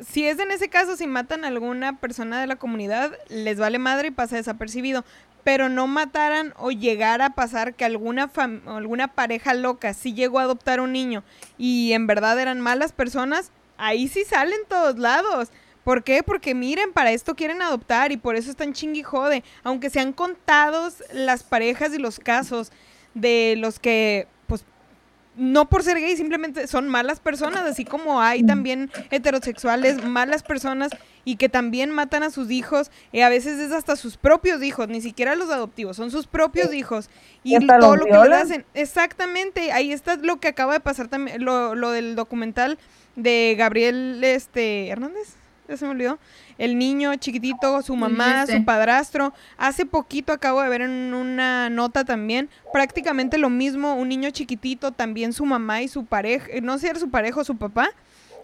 Si es en ese caso, si matan a alguna persona de la comunidad, les vale madre y pasa desapercibido. Pero no mataran o llegara a pasar que alguna, alguna pareja loca sí llegó a adoptar un niño y en verdad eran malas personas, ahí sí salen todos lados. ¿Por qué? Porque miren, para esto quieren adoptar y por eso están chingui jode. Aunque sean contados las parejas y los casos de los que, no por ser gay, simplemente son malas personas, así como hay también heterosexuales, malas personas y que también matan a sus hijos, y a veces es hasta sus propios hijos, ni siquiera los adoptivos, son sus propios hijos. Y todo lo que le hacen, exactamente, ahí está lo que acaba de pasar también, lo, lo del documental de Gabriel este Hernández se me olvidó. El niño chiquitito, su mamá, su padrastro. Hace poquito acabo de ver en una nota también, prácticamente lo mismo, un niño chiquitito, también su mamá y su pareja, eh, no sé si era su pareja o su papá,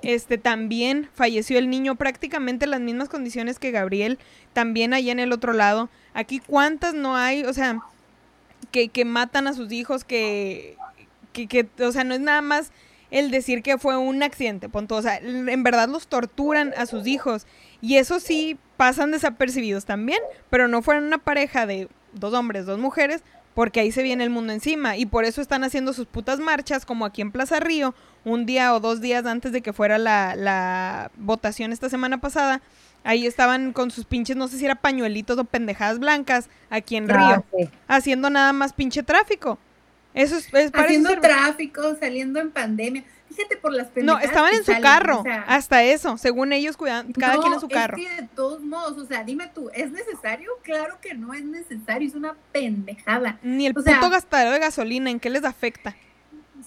este también falleció el niño, prácticamente las mismas condiciones que Gabriel, también allá en el otro lado. Aquí cuántas no hay, o sea, que, que matan a sus hijos, que, que, que, o sea, no es nada más el decir que fue un accidente, punto. O sea, en verdad los torturan a sus hijos. Y eso sí pasan desapercibidos también, pero no fueron una pareja de dos hombres, dos mujeres, porque ahí se viene el mundo encima. Y por eso están haciendo sus putas marchas, como aquí en Plaza Río, un día o dos días antes de que fuera la, la votación esta semana pasada. Ahí estaban con sus pinches, no sé si era pañuelitos o pendejadas blancas, aquí en ah, Río, haciendo nada más pinche tráfico. Eso es,
Haciendo tráfico, saliendo en pandemia. Fíjate por las
No, estaban en su carro, hasta eso, según ellos cuidan, cada quien en su carro.
Es que de todos modos, o sea, dime tú, ¿es necesario? Claro que no es necesario, es una pendejada.
Ni el puto gastadero de gasolina, ¿en qué les afecta?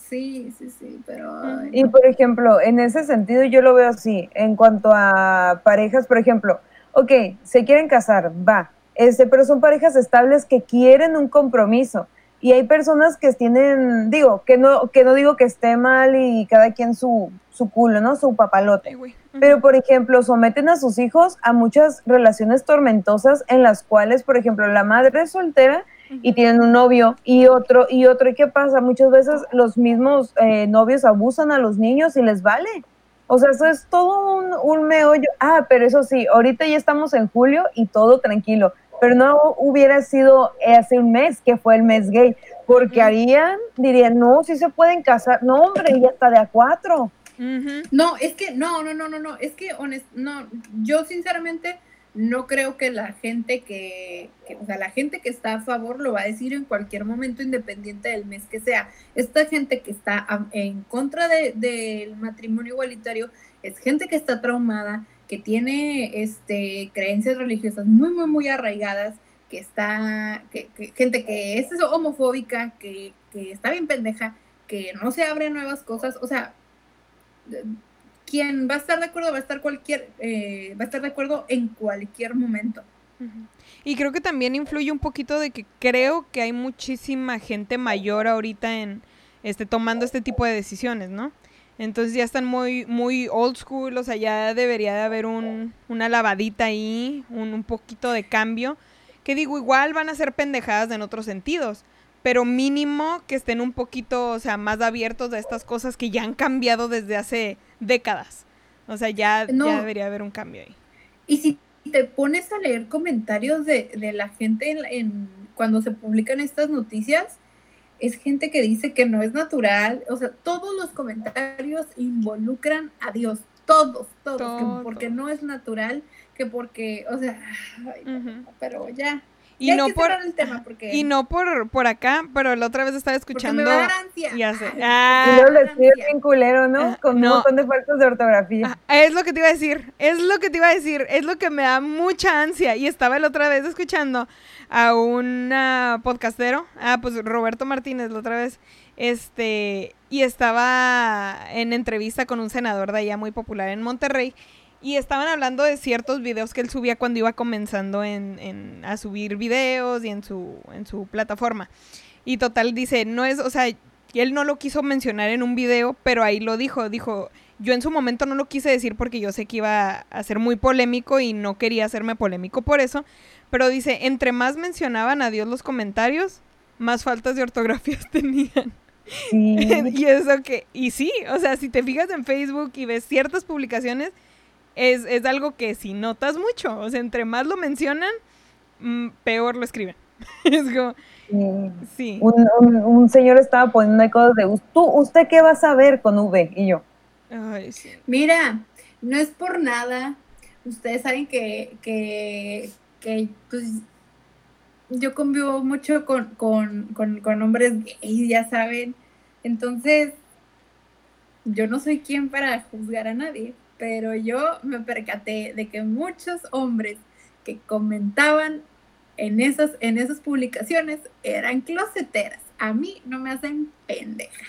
Sí, sí, sí, pero...
Y por ejemplo, en ese sentido yo lo veo así, en cuanto a parejas, por ejemplo, ok, se quieren casar, va, este, pero son parejas estables que quieren un compromiso Y hay personas que tienen, digo, que no, que no digo que esté mal y cada quien su, su culo, ¿no? Su papalote. Pero, por ejemplo, someten a sus hijos a muchas relaciones tormentosas en las cuales, por ejemplo, la madre es soltera y tienen un novio y otro y otro. ¿Y qué pasa? Muchas veces los mismos eh, novios abusan a los niños y les vale. O sea, eso es todo un, un meollo. Ah, pero eso sí, ahorita ya estamos en julio y todo tranquilo pero no hubiera sido hace un mes que fue el mes gay, porque harían, dirían, no, si se pueden casar, no, hombre, ya está de a cuatro.
No, es que, no, no, no, no, no, es que, honest, no, yo sinceramente no creo que la gente que, o sea, la gente que está a favor lo va a decir en cualquier momento, independiente del mes que sea. Esta gente que está en contra del matrimonio igualitario es gente que está traumada, que tiene este, creencias religiosas muy, muy, muy arraigadas, que está, que, gente que es homofóbica, que, está bien pendeja, que no se abre nuevas cosas, o sea, quien va a estar de acuerdo va a estar cualquier, eh, va a estar de acuerdo en cualquier momento.
Y creo que también influye un poquito de que creo que hay muchísima gente mayor ahorita en este tomando este tipo de decisiones, ¿no? Entonces ya están muy, muy old school, o sea, ya debería de haber un, una lavadita ahí, un, un poquito de cambio. Que digo, igual van a ser pendejadas en otros sentidos, pero mínimo que estén un poquito, o sea, más abiertos a estas cosas que ya han cambiado desde hace décadas. O sea, ya, debería haber un cambio ahí.
Y si te pones a leer comentarios de, de la gente en, en, cuando se publican estas noticias, es gente que dice que no es natural, o sea, todos los comentarios involucran a Dios, todos, todos, porque no es natural, que porque, o sea, pero ya.
Y no, por, el tema porque... y no por por acá, pero la otra vez estaba escuchando.
Porque me da ansia.
Ya sé.
Ah, y luego le escribe bien culero, ¿no? Con un montón de faltas de ortografía.
es lo que te iba a decir, es lo que te iba a decir, es lo que me da mucha ansia. Y estaba la otra vez escuchando a un podcastero, ah, pues Roberto Martínez la otra vez, este, y estaba en entrevista con un senador de allá muy popular en Monterrey, y estaban hablando de ciertos videos que él subía cuando iba comenzando en, en, a subir videos y en su, en su plataforma. Y total dice, no es, o sea, él no lo quiso mencionar en un video, pero ahí lo dijo, dijo, yo en su momento no lo quise decir porque yo sé que iba a ser muy polémico y no quería hacerme polémico por eso, pero dice, entre más mencionaban a Dios los comentarios, más faltas de ortografías tenían. y eso que, y sí, o sea, si te fijas en Facebook y ves ciertas publicaciones, es, es algo que si notas mucho, o sea, entre más lo mencionan, mm, peor lo escriben. es como,
sí. Un, un, señor estaba poniendo cosas de, ¿tú, ¿usted qué va a saber con V? Y yo.
Ay, sí.
Mira, no es por nada. Ustedes saben que, que, que pues yo convivo mucho con, con, con, hombres gays, ya saben. Entonces, yo no soy quien para juzgar a nadie, pero yo me percaté de que muchos hombres que comentaban en esas, en esas publicaciones eran closeteras. A mí no me hacen pendeja.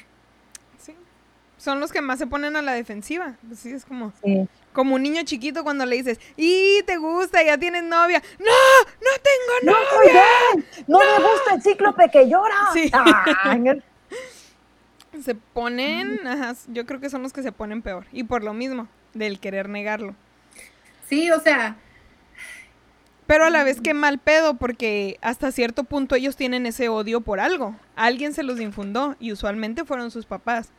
Sí. Son los que más se ponen a la defensiva. Sí, es como como un niño chiquito cuando le dices, y te gusta, ya tienes novia. No, no tengo novia.
No, me gusta el cíclope que llora. Sí.
se ponen, ajá, yo creo que son los que se ponen peor. Y por lo mismo, del querer negarlo.
Sí, o sea.
Pero a la vez que mal pedo, porque hasta cierto punto ellos tienen ese odio por algo. Alguien se los infundó y usualmente fueron sus papás.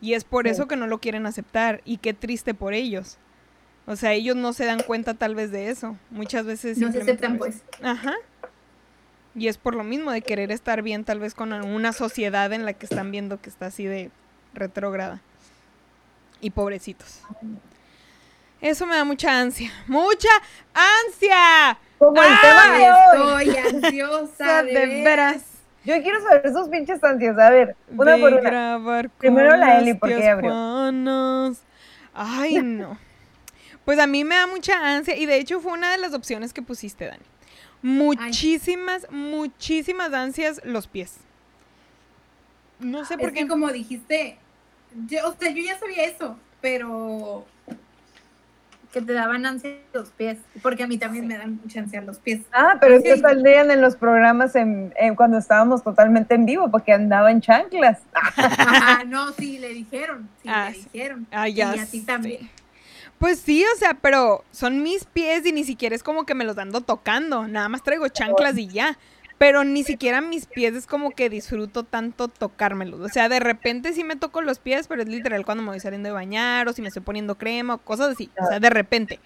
Y es por eso que no lo quieren aceptar. Y qué triste por ellos. O sea, ellos no se dan cuenta tal vez de eso. Muchas veces...
No se aceptan pues.
Ajá. Y es por lo mismo de querer estar bien tal vez con una sociedad en la que están viendo que está así de retrógrada. Y pobrecitos. Eso me da mucha ansia. ¡Mucha ansia!
Como el tema
de Estoy ansiosa.
de, veras.
Yo quiero saber esos pinches ansias. A ver, una por una. Primero la Eli, porque abrió.
Ay, no. Pues a mí me da mucha ansia y de hecho fue una de las opciones que pusiste, Dani. Muchísimas, muchísimas ansias los pies. No sé por qué.
como dijiste, yo, o sea, yo ya sabía eso, pero que te daban ansia los pies, porque a mí también me dan mucha ansia los pies.
Ah, pero es que
Sí.
salían en los programas en, en- cuando estábamos totalmente en vivo, porque andaba en chanclas.
Ajá, no, sí, le dijeron, sí,
Ah,
le
sí.
dijeron.
Ah, ya
y a ti también.
Pues sí, o sea, pero son mis pies y ni siquiera es como que me los ando tocando. Nada más traigo chanclas y ya. Pero ni siquiera mis pies es como que disfruto tanto tocármelos. O sea, de repente sí me toco los pies, pero es literal cuando me voy saliendo de bañar o si me estoy poniendo crema o cosas así. O sea, de repente.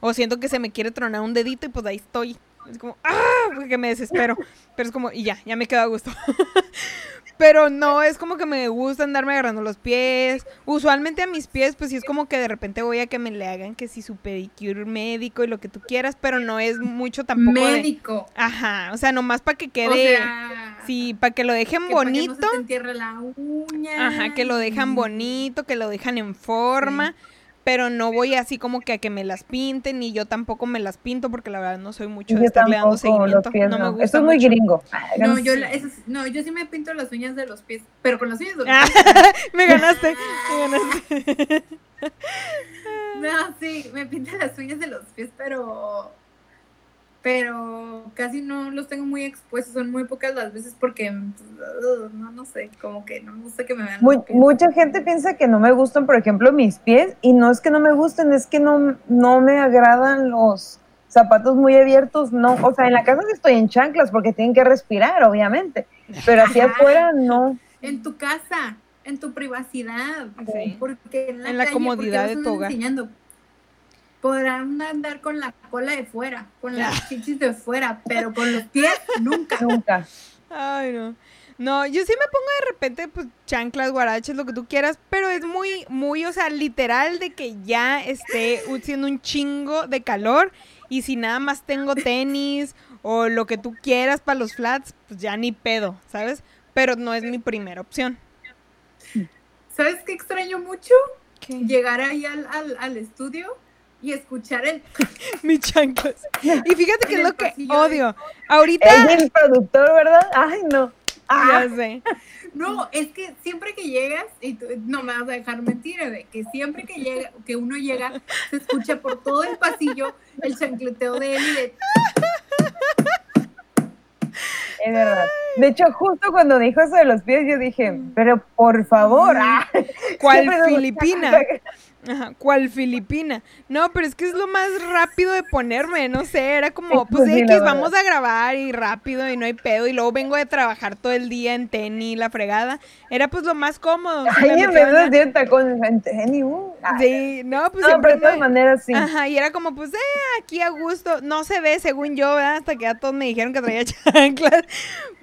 O siento que se me quiere tronar un dedito y pues ahí estoy. Es como, ¡ah! Porque me desespero. Pero es como, y ya, ya me quedo a gusto. Pero no, es como que me gusta andarme agarrando los pies. Usualmente a mis pies, pues sí es como que de repente voy a que me le hagan que si su pedicure médico y lo que tú quieras, pero no es mucho tampoco de...
Médico.
Ajá, o sea, nomás para que
O
quede...
sea,
Sí, para que lo dejen
que para que
bonito.
no se te entierre la uña.
Ajá, que lo dejan bonito, que lo dejan en forma. Pero no voy así como que a que me las pinten, y yo tampoco me las pinto porque la verdad no soy mucho de estarle dando seguimiento.
pies
no, me gusta
Eso es muy
mucho.
gringo.
No yo, la- no, yo sí me pinto las uñas de los pies, pero con las uñas de los
Ah,
pies.
me ganaste, me ganaste.
No, sí, me pinto las uñas de los pies, pero pero casi no los tengo muy expuestos, son muy pocas las veces porque uh, no, no sé, como que no me gusta que me vean
Mu-
los pies.
mucha gente piensa que no me gustan, por ejemplo, mis pies, y no es que no me gusten, es que no, no me agradan los zapatos muy abiertos, no, o sea, en la casa estoy en chanclas porque tienen que respirar, obviamente, pero así afuera no.
En tu casa, en tu privacidad,
Sí.
porque en la,
En la
calle,
comodidad de tu hogar.
enseñando. Podrán andar con la cola de fuera, con las chichis de fuera, pero con los pies nunca.
Nunca.
Ay, no. No, yo sí me pongo de repente, pues, chanclas, guaraches, lo que tú quieras, pero es muy, muy, o sea, literal de que ya esté siendo un chingo de calor y si nada más tengo tenis o lo que tú quieras para los flats, pues ya ni pedo, ¿sabes? Pero no es mi primera opción.
¿Sabes qué extraño mucho?
¿Qué?
Llegar ahí al, al, al estudio y escuchar el...
Mis chanclas. Y fíjate que es lo que odio. Ahorita,
Es el productor, ¿verdad? Ay, no. Ah,
ya sé.
No, es que siempre que llegas, y tú- no me vas a dejar mentir, de que siempre que llega, que uno llega, se escucha por todo el pasillo el chancleteo de él y de...
es verdad. De hecho, justo cuando dijo eso de los pies, yo dije, pero por favor. ah.
¿Cuál Filipina? Ajá, ¿cuál Filipina? No, pero es que es lo más rápido de ponerme, no sé, era como,
Sí,
pues
sí,
X,
verdad.
vamos a grabar y rápido y no hay pedo, y luego vengo de trabajar todo el día en tenis, la fregada, era pues lo más cómodo.
Ay, en
metía
vez de
una-
decir tacones, en tenis, uh.
Sí, no, pues
No,
siempre
pero de todas
me-
maneras sí.
Ajá, y era como, pues, eh, aquí a gusto, no se ve según yo, ¿verdad? Hasta que ya todos me dijeron que traía chanclas,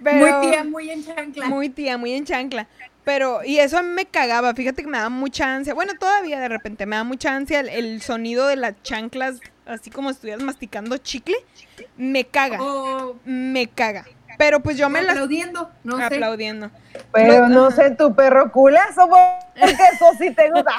pero...
Muy tía, muy en chancla.
Muy tía, muy en chancla. Pero, y eso a mí me cagaba, fíjate que me daba mucha ansia. Bueno, todavía de repente me da mucha ansia el, el sonido de las chanclas, así como si estuvieras masticando chicle. Me caga,
O
me caga. Pero pues yo me las
aplaudiendo, no sé.
aplaudiendo.
Pero no sé, tu perro culazo, porque eso sí te gusta.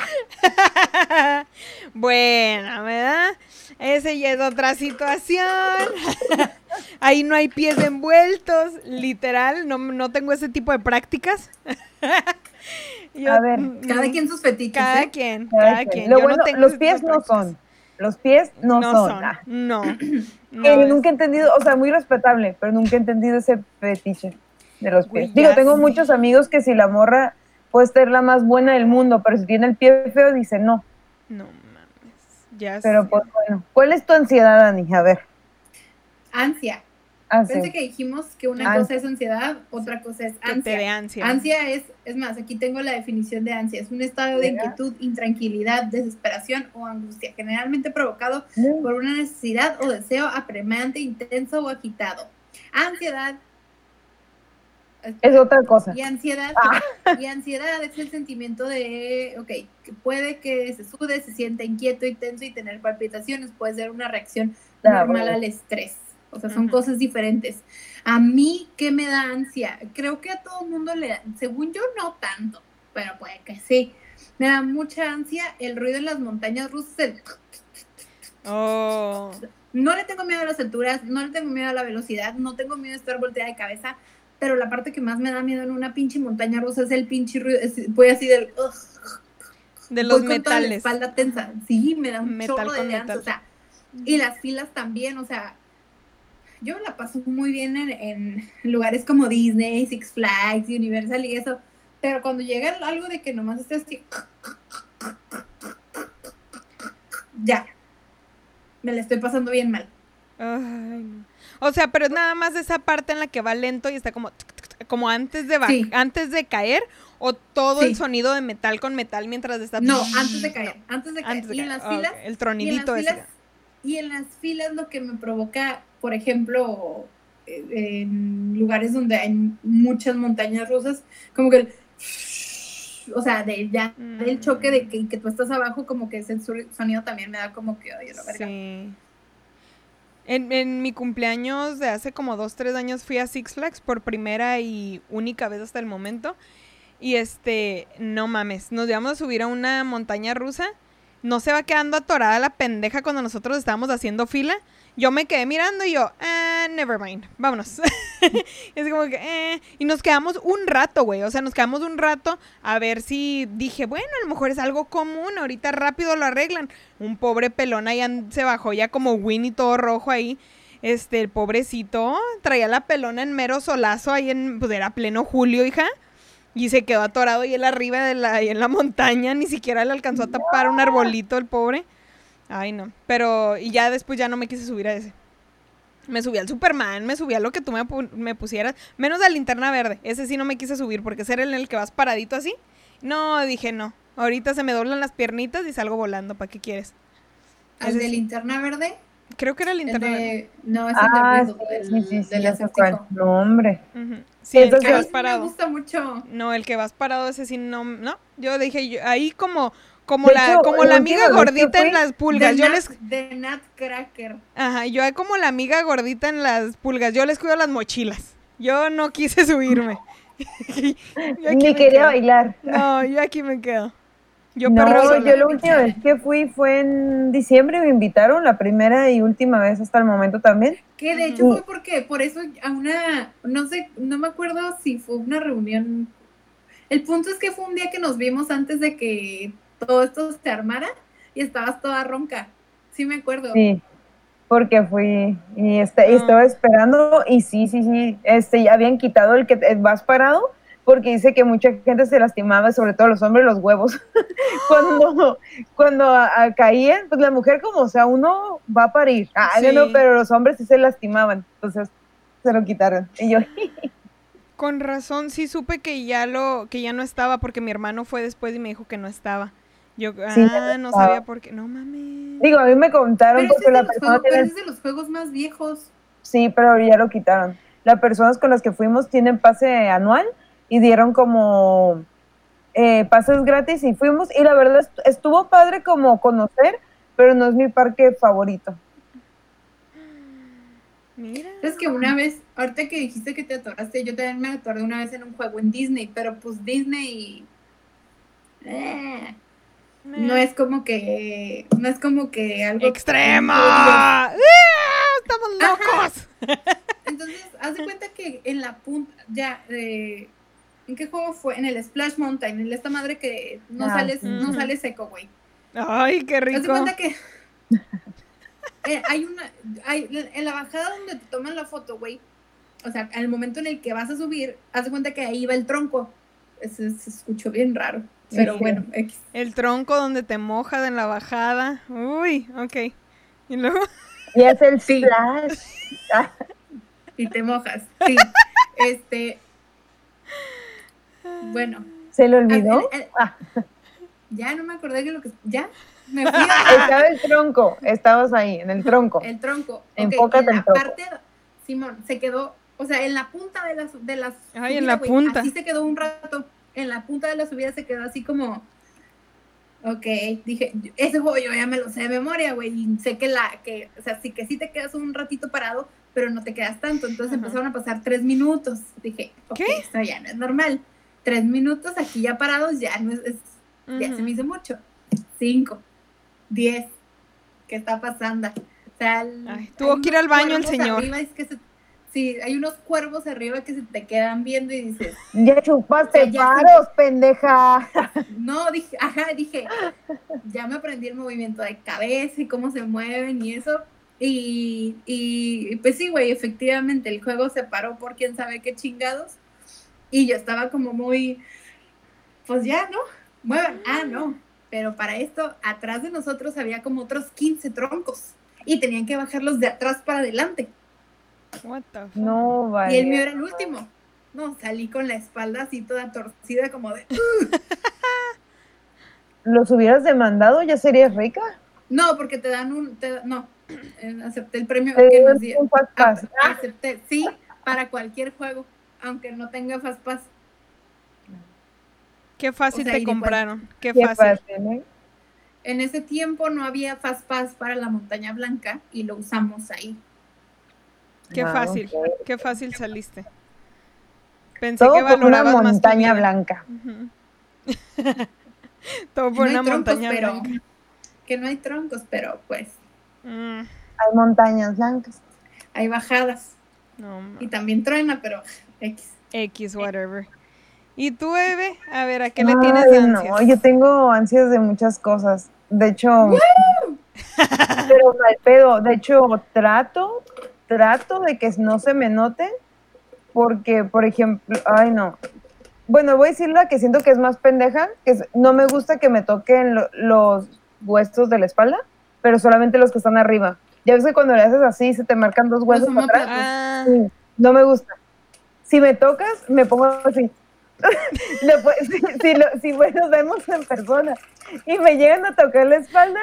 bueno, ¿verdad? Ese ya es otra situación. Ahí no hay pies envueltos, literal. No, no tengo ese tipo de prácticas. Yo-
A ver.
Cada quien sus fetiches,
Cada
¿eh?
quien,
Cada
cada
quien. Lo
no tengo
los pies no son. Los pies no,
No
son.
son.
Ah.
No.
nunca he entendido, o sea, muy respetable, pero nunca he entendido ese fetiche de los pies. Digo, tengo muchos amigos que si la morra puede ser la más buena del mundo, pero si tiene el pie feo, dice no.
No mames. Ya
Pero
sé.
pues bueno, ¿cuál es tu ansiedad, Dani? A ver.
Ansia.
Ah, sí.
Pensé que dijimos que una
Ansia.
cosa es ansiedad, otra cosa es
que te dé
ansia.
ansia.
Ansia es, es más, aquí tengo la definición de ansia. Es un estado de inquietud, intranquilidad, desesperación o angustia, generalmente provocado por una necesidad o deseo apremiante, intenso o agitado. Ansiedad.
Es otra cosa.
Y ansiedad,
Ah.
y ansiedad es el sentimiento de, ok, que puede que se sude, se sienta inquieto y tenso y tener palpitaciones, puede ser una reacción normal al estrés. O sea, son cosas diferentes. A mí, ¿qué me da ansia? Creo que a todo el mundo le da, según yo, no tanto, pero puede que sí. Me da mucha ansia el ruido en las montañas rusas. el-
Oh.
No le tengo miedo a las alturas, no le tengo miedo a la velocidad, no tengo miedo a estar volteada de cabeza, pero la parte que más me da miedo en una pinche montaña rusa es el pinche ruido, voy así del...
De los
voy con toda la
metales.
espalda tensa. Sí, me da un
Metal
chorro de
con
ansia,
metal.
o sea, y las filas también, o sea, yo me la paso muy bien en, en lugares como Disney, Six Flags, Universal y eso, pero cuando llega algo de que nomás esté así, ya, me la estoy pasando bien mal.
Ay, no. O sea, pero es nada más esa parte en la que va lento y está como como antes de
Sí.
antes de caer o todo el sonido de metal con metal mientras está
No, antes de caer, antes de caer.
Antes de
y en las
Ah,
filas,
El
y en las
tronidito ese.
filas, y en las filas lo que me provoca, por ejemplo, eh, en lugares donde hay muchas montañas rusas, como que el, o sea, de ya del choque de que, que tú estás abajo, como que ese sonido también me da como que, ay, la.
Sí. En, en mi cumpleaños de hace como dos, tres años fui a Six Flags por primera y única vez hasta el momento. Y este, no mames, nos íbamos a subir a una montaña rusa. No se va quedando atorada la pendeja cuando nosotros estábamos haciendo fila. Yo me quedé mirando y yo, ah, never mind, vámonos. es como que, eh. Y nos quedamos un rato, güey. O sea, nos quedamos un rato a ver si dije, bueno, a lo mejor es algo común, ahorita rápido lo arreglan. Un pobre pelón ahí se bajó ya como Winnie todo rojo ahí. Este, el pobrecito traía la pelona en mero solazo ahí en, pues era pleno julio, hija. Y se quedó atorado ahí él arriba de la, ahí en la montaña, ni siquiera le alcanzó a tapar un arbolito el pobre. Ay, no. Pero, y ya después ya no me quise subir a ese. Me subí al Superman, me subí a lo que tú me, pu- me pusieras, menos a linterna verde. Ese sí no me quise subir porque ese era en el que vas paradito así. No, dije no. Ahorita se me doblan las piernitas y salgo volando. ¿Para qué quieres?
Al
Ese
de
sí.
linterna verde,
Creo que era
el
linterna verde.
de, no, es
Ah,
el de
sí, sí,
del.
No, hombre.
Sí,
Sí,
el que vas
sí me
parado.
gusta mucho.
No, el que vas parado ese sí no, no. Yo dije, yo- ahí como, como
De
la,
hecho,
como
la
amiga gordita en las pulgas.
de
Yo
Nat-
les,
De Nutcracker.
ajá, yo como la amiga gordita en las pulgas. Yo les cuido las mochilas. Yo no quise subirme.
Ni quería
quedo.
bailar.
No, yo aquí me quedo. Yo
no, yo la última vez que fui fue en diciembre, me invitaron la primera y última vez hasta el momento también.
Que de hecho fue porque, por eso a una, no sé, no me acuerdo si fue una reunión. El punto es que fue un día que nos vimos antes de que todo esto se armara y estabas toda ronca. Sí me acuerdo.
Sí, porque fui y, este, y
Ah.
estaba esperando y sí, sí, sí, este, ya habían quitado el que vas parado porque dice que mucha gente se lastimaba, sobre todo los hombres, los huevos. cuando cuando a- a caían, pues la mujer como, o sea, uno va a parir, ah,
Sí.
no, pero los hombres sí se lastimaban, entonces se lo quitaron. Y yo,
Con razón, sí supe que ya lo, que ya no estaba porque mi hermano fue después y me dijo que no estaba. Yo,
Sí,
ah,
no
sabía por qué. No mames.
digo, a mí me contaron
Pero
porque
es
la persona
juegos,
tiene
ese es de los juegos más viejos.
Sí, pero ya lo quitaron. Las personas con las que fuimos tienen pase anual y dieron como eh, pases gratis y fuimos y la verdad est- estuvo padre como conocer, pero no es mi parque favorito.
Mira.
Es que una vez, ahorita que dijiste que te atoraste, yo también me atoré una vez en un juego en Disney, pero pues Disney eh, no es como que, no es como que algo
¡Extremo! ¡Ah! ¡Estamos locos!
Entonces, haz de cuenta que en la punta, ya, eh, ¿en qué juego fue? En el Splash Mountain, en esta madre que no
Ah,
sales, no sale seco, güey.
Ay, qué
Haz de
rico.
cuenta que eh, hay una, hay, en la bajada donde te toman la foto, güey, o sea, al momento en el que vas a subir, haz de cuenta que ahí va el tronco. Se, se escuchó bien raro, pero
Sí.
bueno, X.
El tronco donde te mojas en la bajada. Uy, ok. Y luego,
Y es el
Sí.
Ah,
y te mojas, sí. Este, bueno,
¿Se le olvidó?
el- el-
Ah.
ya no me acordé que lo que, ya, me fui a
Estaba el tronco, estabas ahí, en el tronco.
El tronco.
Enfócate
en
en
la
tronco.
parte, Simón, se quedó, o sea, en la punta de las de las
Ay, en la punta.
Así se quedó un rato. En la punta de la subida se quedó así como Ok, dije, ese juego yo ya me lo sé de memoria, güey, y sé que la, que, o sea, sí que sí te quedas un ratito parado, pero no te quedas tanto, entonces
Ajá.
empezaron a pasar tres minutos, dije, ok,
¿Qué?
esto ya no es normal, tres minutos aquí ya parados ya no es, es- ya se me hizo mucho. Cinco, diez, ¿qué está pasando? O sea, el-
Ay, tuvo que ir al baño el señor.
arriba, es que se, Sí, hay unos cuervos arriba que se te quedan viendo y dices,
Ya chupaste
O sea, ya
varos, pendeja.
no, dije, ajá, dije, ya me aprendí el movimiento de cabeza y cómo se mueven y eso. Y, y pues sí, güey, efectivamente el juego se paró por quién sabe qué chingados. Y yo estaba como muy, pues ya, ¿no? Muevan. Ah, no. Pero para esto, atrás de nosotros había como otros 15 troncos. Y tenían que bajarlos de atrás para adelante.
What the fuck?
No, vale.
Y el mío era el último. No, salí con la espalda así toda torcida como de...
¿Los hubieras demandado? ¿Ya serías rica?
No, porque te dan un... te no, eh, acepté el premio
Te
que nos dieron.
un fast pass.
Ah, Acepté, sí, para cualquier juego, aunque no tenga Fast Pass.
Qué fácil
O sea,
te compraron. Qué
Qué
fácil.
fácil, ¿eh?
En ese tiempo no había Fast Pass para la Montaña Blanca y lo usamos ahí.
Qué fácil. Qué fácil saliste. Pensé
Todo
que
por una
valorabas más tu
montaña blanca.
Ujú. Todo por
no hay
una
troncos,
montaña
pero...
blanca.
Que no hay troncos, pero pues
Mm,
Hay montañas blancas.
hay bajadas.
no.
Y también truena, pero X.
X, whatever. ¿Y tú, Eve? A ver, ¿a qué le tienes ansias?
No, yo tengo ansias de muchas cosas. De hecho, pero mal pedo. De hecho, trato, trato de que no se me note, porque, por ejemplo, ay no. Bueno, voy a decir la que siento que es más pendeja, que es- no me gusta que me toquen lo- los huesos de la espalda, pero solamente los que están arriba. Ya ves que cuando le haces así se te marcan dos huesos para atrás.
Ah,
Sí, no me gusta. Si me tocas, me pongo así. Si, si, lo- si, bueno, nos vemos en persona y me llegan a tocar la espalda,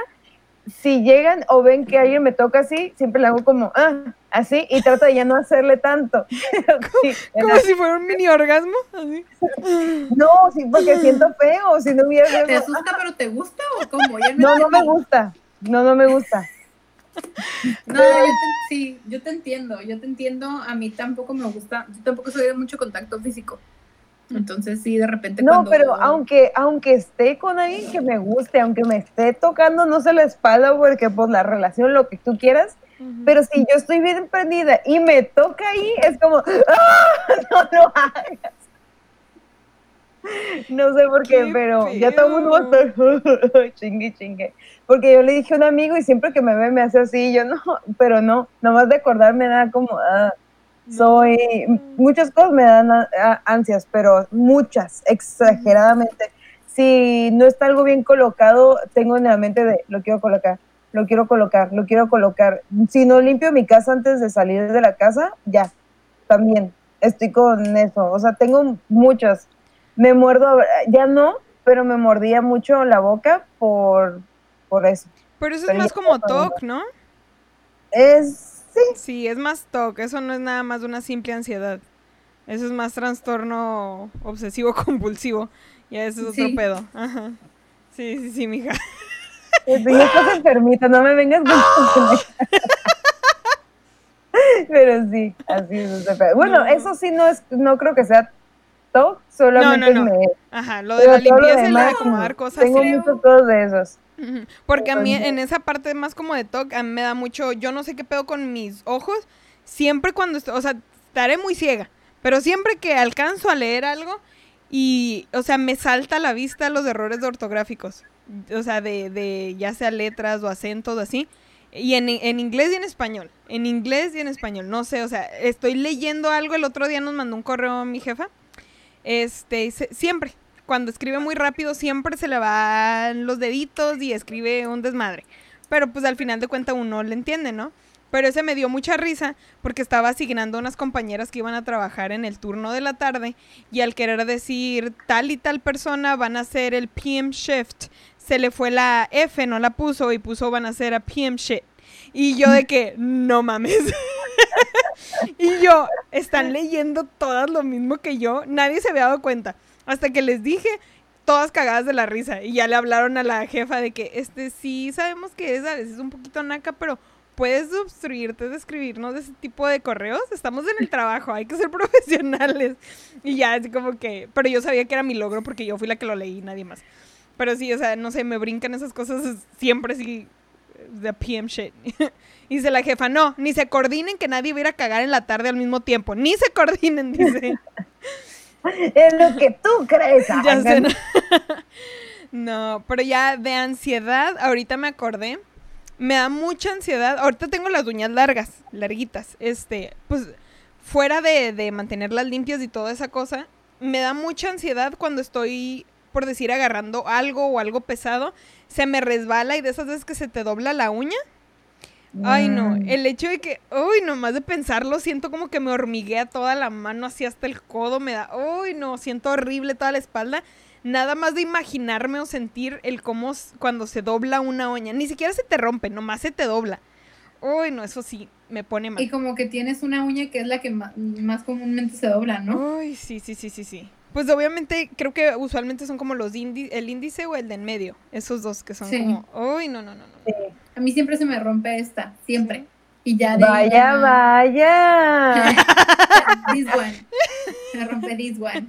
si llegan o ven que alguien me toca así, siempre le hago como, ah, así, y trato de ya no hacerle tanto. Sí,
como si fuera un mini orgasmo. Así.
no, sí, porque siento feo, si no hubiera...
¿Te asusta pero te gusta o cómo?
No, no me gusta, no, no me gusta.
No, yo te, sí, yo te entiendo, yo te entiendo. A mí tampoco me gusta, yo tampoco soy de mucho contacto físico. Entonces sí, de repente
No,
cuando...
pero aunque, aunque esté con alguien que me guste, aunque me esté tocando, no se la espalda, porque pues la relación, lo que tú quieras, pero si yo estoy bien prendida y me toca ahí, es como, ¡ah! No lo hagas. No sé por qué,
Qué
pero ya todo el mundo va a estar chingue, chingue. Porque yo le dije a un amigo y siempre que me ve me hace así, y yo no, pero no, nomás de acordarme da como, ah, soy, muchas cosas me dan ansias, pero muchas, exageradamente. Si no está algo bien colocado, tengo en la mente de, lo quiero colocar, lo quiero colocar, lo quiero colocar. Si no limpio mi casa antes de salir de la casa, ya, también, estoy con eso. O sea, tengo muchas. Me muerdo, ya no, pero me mordía mucho la boca por, por eso.
Pero eso es
pero
más como. TOC, ¿no?
Es, sí,
Sí, es más TOC. Eso no es nada más de una simple ansiedad. Eso es más trastorno obsesivo compulsivo. Ya eso es otro pedo. Ajá. Sí, sí, sí, mija.
Sí, yo estás enfermita, no me vengas con Pero sí, así es. ese pedo. Bueno,
No.
eso sí no es, no creo que sea TOC, solamente
no.
me.
Ajá, lo de
pero
la
todo
limpieza y lo de acomodar cosas.
Tengo
sí.
muchos todos de esos.
Porque a mí en esa parte más como de TOC, a mí me da mucho, yo no sé qué pedo con mis ojos, siempre cuando, o sea, estaré muy ciega, pero siempre que alcanzo a leer algo y, o sea, me salta a la vista los errores de ortográficos, o sea, de, de ya sea letras o acentos o así, y en, en inglés y en español, en inglés y en español, no sé, o sea, estoy leyendo algo, el otro día nos mandó un correo mi jefa, este, se- siempre, cuando escribe muy rápido, siempre se le van los deditos y escribe un desmadre. Pero pues al final de cuentas uno le entiende, ¿no? Pero ese me dio mucha risa porque estaba asignando a unas compañeras que iban a trabajar en el turno de la tarde y al querer decir tal y tal persona van a hacer el PM shift, se le fue la F, no la puso y puso van a hacer a PM shit. Y yo de que, no mames. y yo, están leyendo todas lo mismo que yo. Nadie se había dado cuenta. Hasta que les dije, todas cagadas de la risa. Y ya le hablaron a la jefa de que, este, sí, sabemos que es a veces un poquito naca, pero puedes obstruirte de escribirnos ese tipo de correos. Estamos en el trabajo, hay que ser profesionales. Y ya, así como que, pero yo sabía que era mi logro porque yo fui la que lo leí, nadie más. Pero sí, o sea, no sé, me brincan esas cosas siempre sí. the PM shit. y dice la jefa, no, ni se coordinen que nadie viera cagar en la tarde al mismo tiempo. Ni se coordinen, dice.
Es lo que tú crees.
Ya sé, no. No, pero ya de ansiedad, ahorita me acordé. Me da mucha ansiedad. Ahorita tengo las uñas largas, larguitas. Este, pues, fuera de, de mantenerlas limpias y toda esa cosa, me da mucha ansiedad cuando estoy, por decir, agarrando algo o algo pesado. Se me resbala y de esas veces que se te dobla la uña. Ay, no,
Mm.
el hecho de que, uy, nomás de pensarlo, siento como que me hormiguea toda la mano así hasta el codo, me da, uy, no, siento horrible toda la espalda. Nada más de imaginarme o sentir el cómo cuando se dobla una uña, ni siquiera se te rompe, nomás se te dobla. Uy, no, eso sí, me pone mal.
Y como que tienes una uña que es la que más comúnmente se dobla, ¿no?
Uy, sí, sí, sí, sí, sí. Pues obviamente creo que usualmente son como los indi- el índice o el de en medio, esos dos que son
Sí.
como, uy, no, no, no, no.
Sí.
A mí siempre se me rompe esta, siempre. Y ya de
Vaya,
ya-
vaya.
this one. Se rompe this one.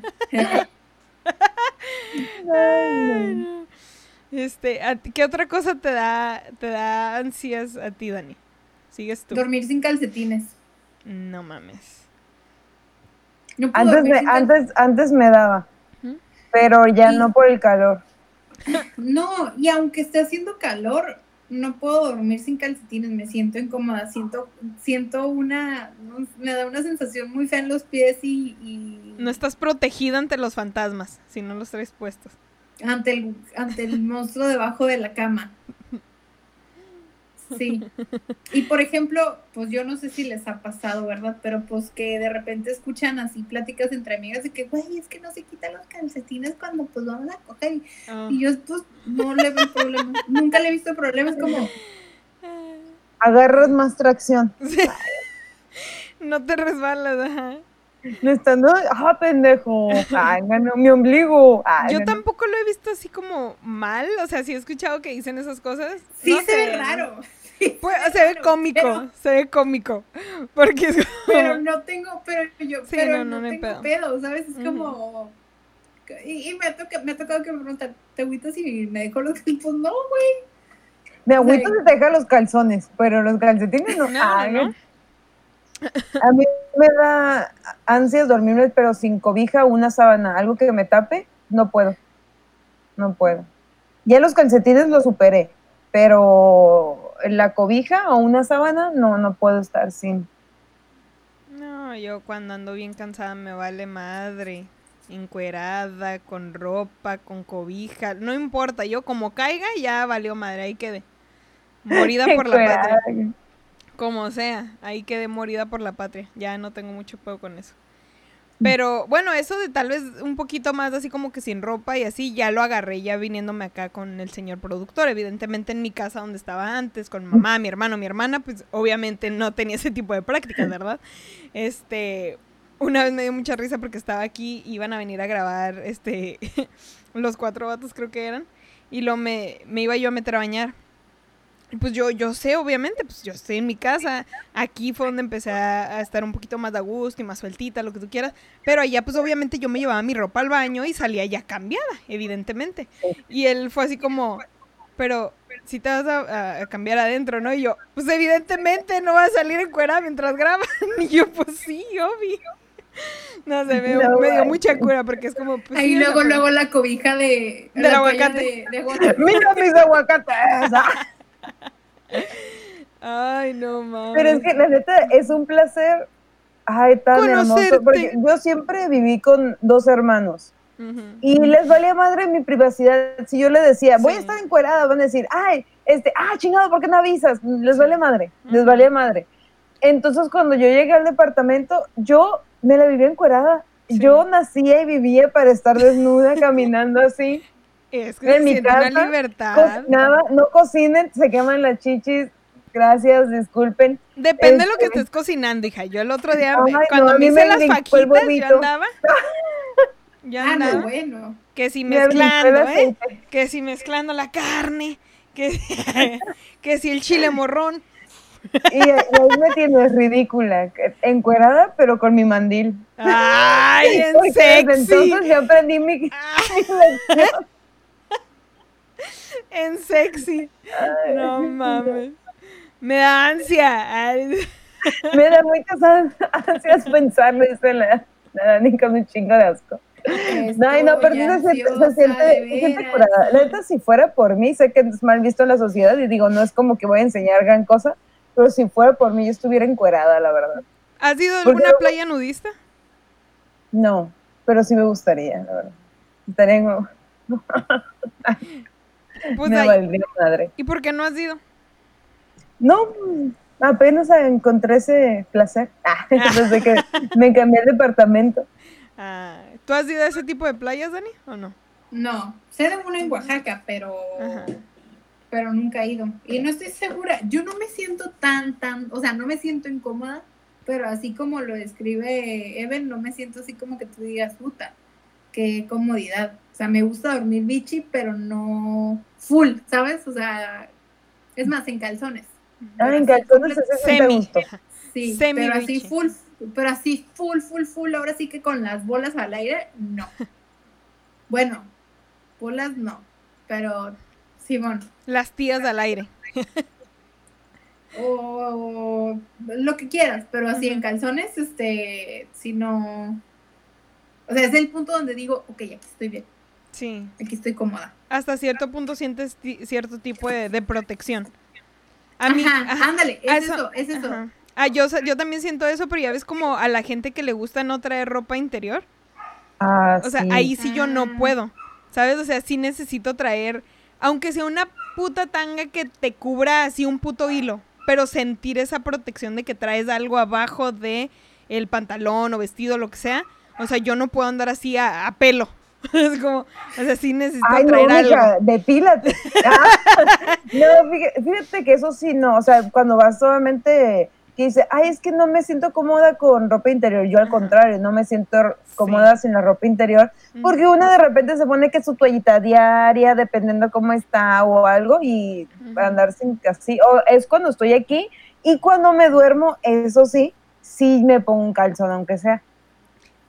Ay, no.
Este, ¿a ti- ¿qué otra cosa te da, te da ansias a ti, Dani? Sigues tú.
Dormir sin calcetines.
No mames.
No puedo
Antes me, antes, antes me daba, pero ya
Y-
no por el calor.
No, y aunque esté haciendo calor, no puedo dormir sin calcetines, me siento incómoda, siento, siento una, me da una sensación muy fea en los pies y, y
No estás protegida ante los fantasmas si no los traes puestos.
ante el, ante el monstruo debajo de la cama. Sí. Y por ejemplo, pues yo no sé si les ha pasado, ¿verdad? Pero pues que de repente escuchan así pláticas entre amigas de que, güey, es que no se quitan los calcetines cuando pues vamos a coger. Y,
Ah.
y yo pues no le veo problema. Nunca le he visto problemas como,
Agarras más tracción.
Sí. No te resbalas, ajá.
No está, no, ah, pendejo. Ay, ganó mi ombligo. Ay,
Yo
ganó.
tampoco lo he visto así como mal, o sea, sí he escuchado que dicen esas cosas.
sí
No
se
sé,
ve
¿no?
raro.
Pues,
se ve
se ve
raro,
cómico,
pero-
se ve cómico. Porque es como-
pero no tengo, pero yo,
Sí,
pero
no,
tengo
pedo.
pedo. ¿sabes? Es como... Y, y me, ha toca- me ha tocado que me preguntan, ¿te agüitas si me dejo los Pues no, güey.
Mi agüita
Sí.
se te deja los calzones, pero los calcetines no.
No,
Ay,
no.
A mí me da ansias dormirme, pero sin cobija, una sábana, algo que me tape, no puedo. No puedo. Ya los calcetines los superé, pero la cobija o una sábana, no, no puedo estar sin.
No, yo cuando ando bien cansada me vale madre. Encuerada, con ropa, con cobija, no importa, yo como caiga ya valió madre, ahí quedé. Morida por la patria. Como sea, ahí quedé morida por la patria. Ya no tengo mucho pedo con eso. Pero bueno, eso de tal vez un poquito más así como que sin ropa y así, ya lo agarré ya viniéndome acá con el señor productor. Evidentemente en mi casa donde estaba antes, con mi mamá, mi hermano, mi hermana, pues obviamente no tenía ese tipo de prácticas, ¿verdad? Este, una vez me dio mucha risa porque estaba aquí, iban a venir a grabar, este, los cuatro vatos creo que eran, y lo me, me iba yo a meter a bañar. Pues yo, yo sé, obviamente, pues yo estoy en mi casa. Aquí fue donde empecé a, a estar un poquito más a gusto y más sueltita, lo que tú quieras. Pero allá, pues obviamente yo me llevaba mi ropa al baño y salía ya cambiada, evidentemente. Y él fue así como, pero si te vas a, cambiar adentro, ¿no? Y yo, pues evidentemente no va a salir en cuera mientras graban. Y yo, pues sí, obvio. No sé, me,
No
me dio mucha cura porque es como, pues
Ahí
sí,
luego, luego la cobija de...
Del
toalla
aguacate.
De, de aguacate.
Mira mis aguacates.
Ay, no mames.
Pero es que la neta es un placer. Ay, tan
Conocerte.
hermoso. Porque yo siempre viví con dos hermanos. Y les valía madre mi privacidad. Si yo le decía, voy a estar encuerada, van a decir, ay, este, ah, chingado, ¿por qué no avisas? Les vale madre, les
Ujú.
valía madre. Entonces, cuando yo llegué al departamento, yo me la vivía encuerada.
Sí.
Yo nacía y vivía para estar desnuda, caminando así.
Es que se
en mi
siente una
casa,
libertad.
Cocinaba, no cocinen, se queman las chichis. Gracias, disculpen.
Depende de lo que
Este-
estés cocinando, hija. Yo el otro día,
Ay,
me-
no,
cuando me hice
me
las fajitas, yo andaba. Yo
Ah,
andaba.
no, bueno.
Que si
Me
mezclando, ¿eh? Que si mezclando la carne. Que, que si el chile morrón.
Y, y ahí me tienes ridícula, encuerada, pero con mi mandil.
¡Ay, en sexy!
Entonces yo aprendí mi, mi lección.
En sexy. No mames. Me da ansia.
Me da muchas an- ansias pensarlo, dice la, la Dani con un chingo de asco. No, ay, no, pero se siente, se siente, curada. La neta, si fuera por mí, sé que es mal visto en la sociedad y digo, no es como que voy a enseñar gran cosa, pero si fuera por mí, yo estuviera encuerada, la verdad.
¿Has ido a alguna playa nudista?
No, pero sí me gustaría, la verdad. Estaría en-
Pues
me
ahí-
valdría madre.
¿Y por qué no has ido?
No, apenas encontré ese placer Ah, desde que me cambié de departamento.
Ah, ¿Tú has ido a ese tipo de playas, Dani? ¿O no?
No, sé de una en Oaxaca, pero
Ajá.
pero nunca he ido. Y no estoy segura, yo no me siento tan, tan, o sea, no me siento incómoda, pero así como lo describe Evan, no me siento así como que tú digas, puta, qué comodidad. O sea, me gusta dormir bichi, pero no full, ¿sabes? O sea, es más, en calzones.
Ah, en calzones siente
Semi.
Sí,
Semi
pero así full, pero así full, full, full, ahora sí que con las bolas al aire, no. Bueno, bolas no, pero Simón,
Las tías al aire.
o lo que quieras, pero así en calzones, este, si no, o sea, es el punto donde digo, ok, aquí estoy bien,
Sí.
aquí estoy cómoda.
Hasta cierto punto sientes cierto tipo de, de protección. A mí,
Ajá,
ajá,
ándale, es eso, es eso.
ajá. Ah, yo, yo también siento eso, pero ya ves como a la gente que le gusta no traer ropa interior.
Ah,
O sea,
sí.
ahí sí yo no
Ah.
puedo. ¿Sabes? O sea, sí necesito traer, aunque sea una puta tanga que te cubra así un puto hilo, pero sentir esa protección de que traes algo abajo de el pantalón o vestido, lo que sea. O sea, yo no puedo andar así a, a pelo. es como, o sea, sí necesito
Ay, no,
algo.
depílate. Ah, no, fíjate, fíjate que eso sí, no. O sea, cuando vas solamente que dice, ay, es que no me siento cómoda con ropa interior. Yo al
Ajá.
contrario, no me siento cómoda sin la ropa interior. Porque una de repente se pone que su toallita diaria, dependiendo cómo está o algo, y andar sin así. O es cuando estoy aquí y cuando me duermo, eso sí, sí me pongo un calzón, aunque sea.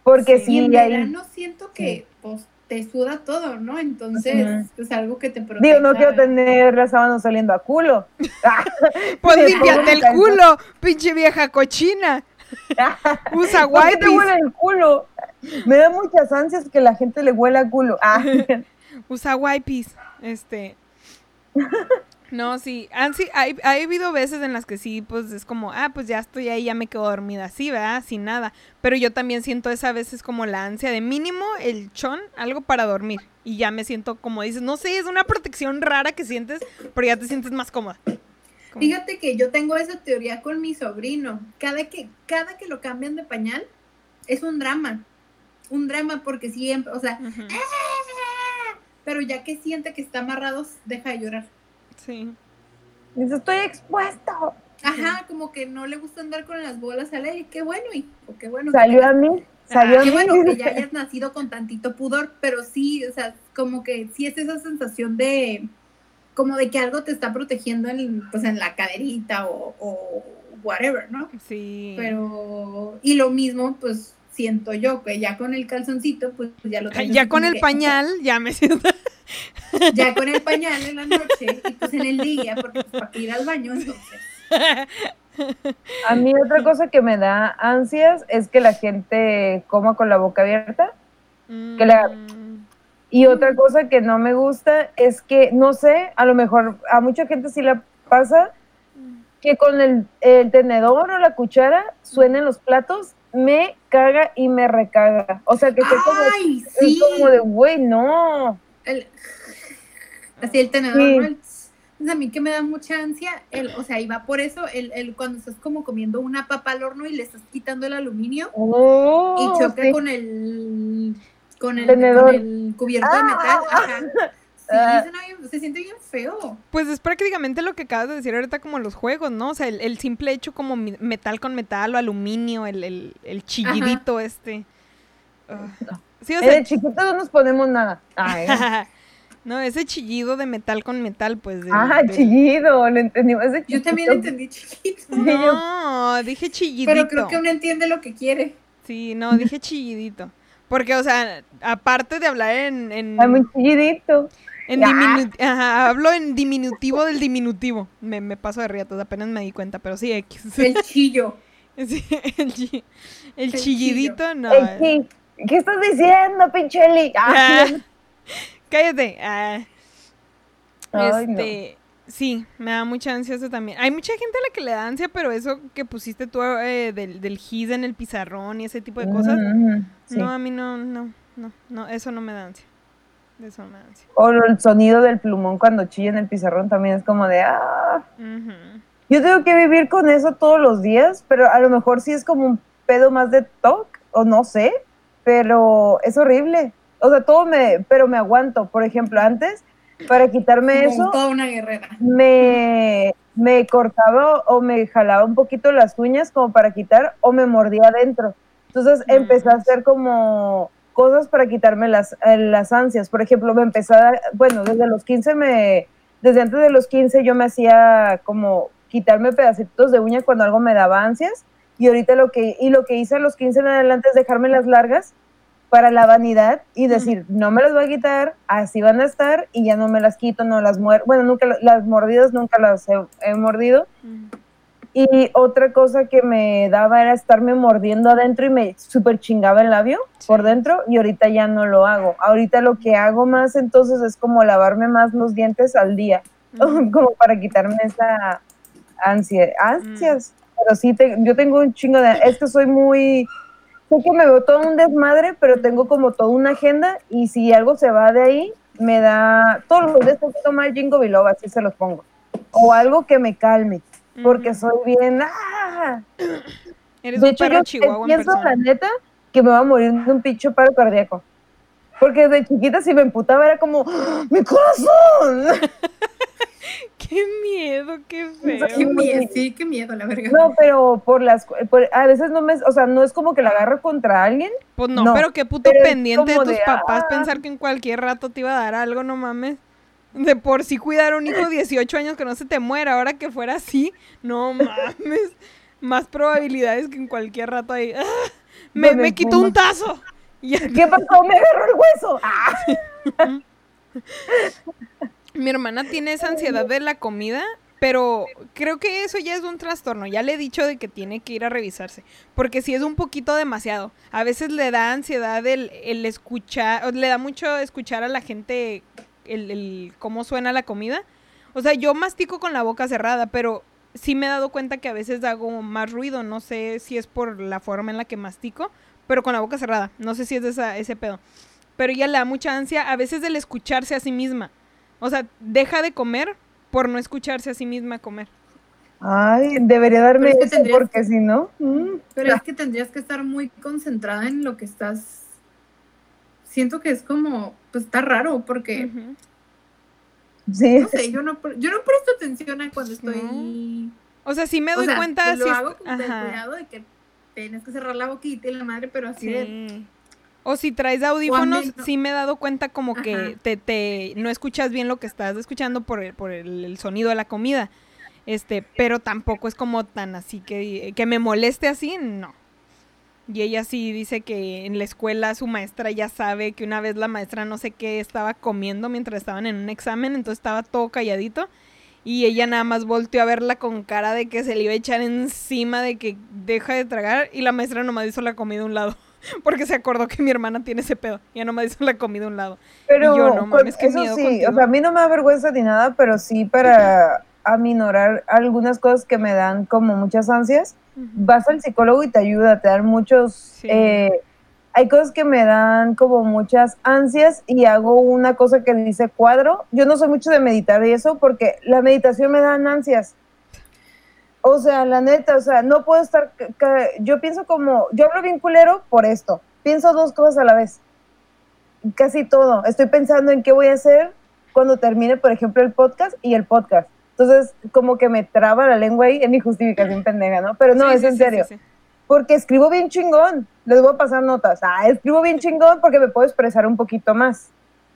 Porque
Sí.
sí,
Y en
hay-
verano siento que, pues, te suda todo, ¿no? Entonces,
Ujú.
es algo que te protege.
Digo, no quiero tener las sábanas saliendo a culo.
Pues límpiate el culo, pinche vieja cochina. Usa
¿Por qué te
wipes.
huele el culo? Me da muchas ansias que la gente le huela culo. Ah,
Usa wipes. Este. No, sí. Han, sí, hay, ha habido veces en las que sí, pues es como, ah, pues ya estoy ahí, ya me quedo dormida así, ¿verdad? Sin nada. Pero yo también siento esa veces como la ansia de mínimo el chon, algo para dormir. Y ya me siento como dices, no sé, es una protección rara que sientes, pero ya te sientes más cómoda. Como-
Fíjate que yo tengo esa teoría con mi sobrino. Cada que, cada que lo cambian de pañal, es un drama. Un drama porque siempre, o sea,
Ujú,
pero ya que siente que está amarrado, deja de llorar.
Sí.
dice, estoy expuesto.
Ajá, como que no le gusta andar con las bolas al aire. Qué bueno, hijo, qué bueno. que
Salió
tengas-
a mí, salió a
Qué
mí.
bueno que ya hayas nacido con tantito pudor, pero sí, o sea, como que sí es esa sensación de, como de que algo te está protegiendo en, pues, en la caderita o, o whatever, ¿no?
Sí.
Pero, y lo mismo, pues, siento yo, que ya con el calzoncito, pues, ya lo tengo
ya con el
que,
pañal, ya me siento.
Ya con el pañal en la noche, y pues en el día, porque pues, para ir al baño, entonces.
A mí otra cosa que me da ansias es que la gente coma con la boca abierta. Que la-
Mm,
Y otra cosa que no me gusta es que, no sé, a lo mejor a mucha gente sí la pasa, que con el, el tenedor o la cuchara suenen los platos, me caga y me recaga. O sea, que estoy como,
¡Ay,
es
sí!
como de, güey, no.
El- así el tenedor,
Sí.
¿no? El a mí que me da mucha ansia, el, o sea, y va por eso, el, el, cuando estás como comiendo una papa al horno y le estás quitando el aluminio
Oh,
y choca
sí.
con el con el,
Tenedor.
con el cubierto de metal, ajá. Sí,
ah.
suena bien- se siente bien feo.
Pues es prácticamente lo que acabas de decir ahorita como los juegos, ¿no? O sea, el, el simple hecho como metal con metal o aluminio, el, el, el chillidito este. Ah. Sí, o
Eh,
sea,
de chiquitos no nos ponemos nada. Ay,
no, ese chillido de metal con metal, pues.
ah, chillido, lo entendimos. ese
Yo también
chiquito.
entendí chiquito,
No, dije chillidito.
pero creo que uno entiende lo que quiere.
Sí, no, dije chillidito. Porque, o sea, aparte de hablar en... en
Ay, muy chillidito.
en
Ya.
diminu- ajá, hablo en diminutivo del diminutivo. Me, me paso de riatos, apenas me di cuenta, pero sí, X.
El chillo.
Sí, el, chi- el
El
chillidito, no.
Ey, sí. ¿Qué estás diciendo, pinche Eli?
Ah,
Ah,
cállate. Ah,
Ay, no.
este, sí, me da mucha ansia eso también. Hay mucha gente a la que le da ansia, pero eso que pusiste tú eh, del, del gis en el pizarrón y ese tipo de cosas,
Ujú, sí.
no, a mí no, no, no, no, eso no me da ansia. Eso no me da ansia.
O el sonido del plumón cuando chilla en el pizarrón también es como de, ah, yo tengo que vivir con eso todos los días, pero a lo mejor sí es como un pedo más de TOC, o no sé, pero es horrible. O sea, todo me, pero me aguanto. Por ejemplo, antes, para quitarme
Como
eso,
toda una guerrera.
me, me cortaba o me jalaba un poquito las uñas como para quitar o me mordía adentro. Entonces
Mm.
empecé a hacer como cosas para quitarme las, eh, las ansias. Por ejemplo, me empecé a, bueno, desde los 15 me, desde antes de los 15 yo me hacía como quitarme pedacitos de uña cuando algo me daba ansias y ahorita lo que, y lo que hice a los 15 en adelante es dejarme las largas para la vanidad y decir, no me las voy a quitar, así van a estar y ya no me las quito, no las muero. Bueno, nunca la- las mordidas nunca las he, he mordido. Y otra cosa que me daba era estarme mordiendo adentro y me súper chingaba el labio por dentro y ahorita ya no lo hago. Ahorita lo que hago más entonces es como lavarme más los dientes al día, como para quitarme esa ansia, ansias. Pero sí, te- yo tengo un chingo de... Es que soy muy... Sé que me veo todo un desmadre, pero tengo como toda una agenda y si algo se va de ahí, me da... Todos los días tengo que tomar Jingo Biloba, así se los pongo. O algo que me calme, porque soy bien... ¡ah!
Eres
De
un
hecho,
perro
yo
chihuahua en
pienso, la neta, que me va a morir de un pincho paro cardíaco. Porque de chiquita si me emputaba era como, ¡Ah, ¡mi corazón!
Qué miedo, qué feo.
Qué miedo, sí, qué miedo, la verga.
No, pero por las, por- a veces no me, o sea, no es como que la agarro contra alguien.
Pues no,
No,
pero qué puto
pero
pendiente de tus
de,
papás
ah.
pensar que en cualquier rato te iba a dar algo, no mames. De por sí cuidar a un hijo de 18 años que no se te muera, ahora que fuera así, no mames. Más probabilidades que en cualquier rato ahí. ¡ah! Me, me quitó un tazo.
¿Qué pasó? Me agarró el hueso. ¡Ah!
Mi hermana tiene esa ansiedad de la comida, pero creo que eso ya es un trastorno. Ya le he dicho de que tiene que ir a revisarse, porque si es un poquito demasiado. A veces le da ansiedad el, el escuchar, le da mucho escuchar a la gente el, el cómo suena la comida. O sea, yo mastico con la boca cerrada, pero sí me he dado cuenta que a veces hago más ruido. No sé si es por la forma en la que mastico, pero con la boca cerrada. No sé si es de ese pedo. Pero ella le da mucha ansia a veces del escucharse a sí misma. O sea, deja de comer por no escucharse a sí misma comer.
Ay, debería darme
es que
eso
tendrías
porque si no. mm,
Pero es que tendrías que estar muy concentrada en lo que estás. Siento que es como, pues está raro, porque,
sí.
no sé, yo no, pre- yo no presto atención a cuando estoy.
O sea, sí me
o
doy
sea,
cuenta si
lo hago con cuidado de que tienes que cerrar la boquita y la madre, pero así de.
O si traes audífonos,
menos-
sí me he dado cuenta como que te, te no escuchas bien lo que estás escuchando por el, por el, el sonido de la comida. Este, pero tampoco es como tan así que, que me moleste así, no. Y ella sí dice que en la escuela su maestra ya sabe que una vez la maestra no sé qué estaba comiendo mientras estaban en un examen, entonces estaba todo calladito. Y ella nada más volteó a verla con cara de que se le iba a echar encima, de que deja de tragar. Y la maestra nomás hizo la comida a un lado. Porque se acordó que mi hermana tiene ese pedo. Ya nomás hizo la comida a un lado.
Pero
Y yo, no mames,
pues,
qué
eso
miedo
sí,
contigo.
o sea, a mí no me da vergüenza ni nada, pero sí para aminorar algunas cosas que me dan como muchas ansias. Vas al psicólogo y te ayuda, te dan muchos...
Sí.
eh, hay cosas que me dan como muchas ansias y hago una cosa que dice cuadro. Yo no soy mucho de meditar y eso porque la meditación me dan ansias. O sea, la neta, o sea, no puedo estar, yo pienso como, yo hablo bien culero por esto, pienso dos cosas a la vez, casi todo, estoy pensando en qué voy a hacer cuando termine, por ejemplo, el podcast y el podcast. Entonces, como que me traba la lengua ahí en mi justificación pendeja, ¿no? Pero no,
Sí,
es
sí,
en serio.
sí.
Porque escribo bien chingón. Les voy a pasar notas. Ah, escribo bien chingón porque me puedo expresar un poquito más.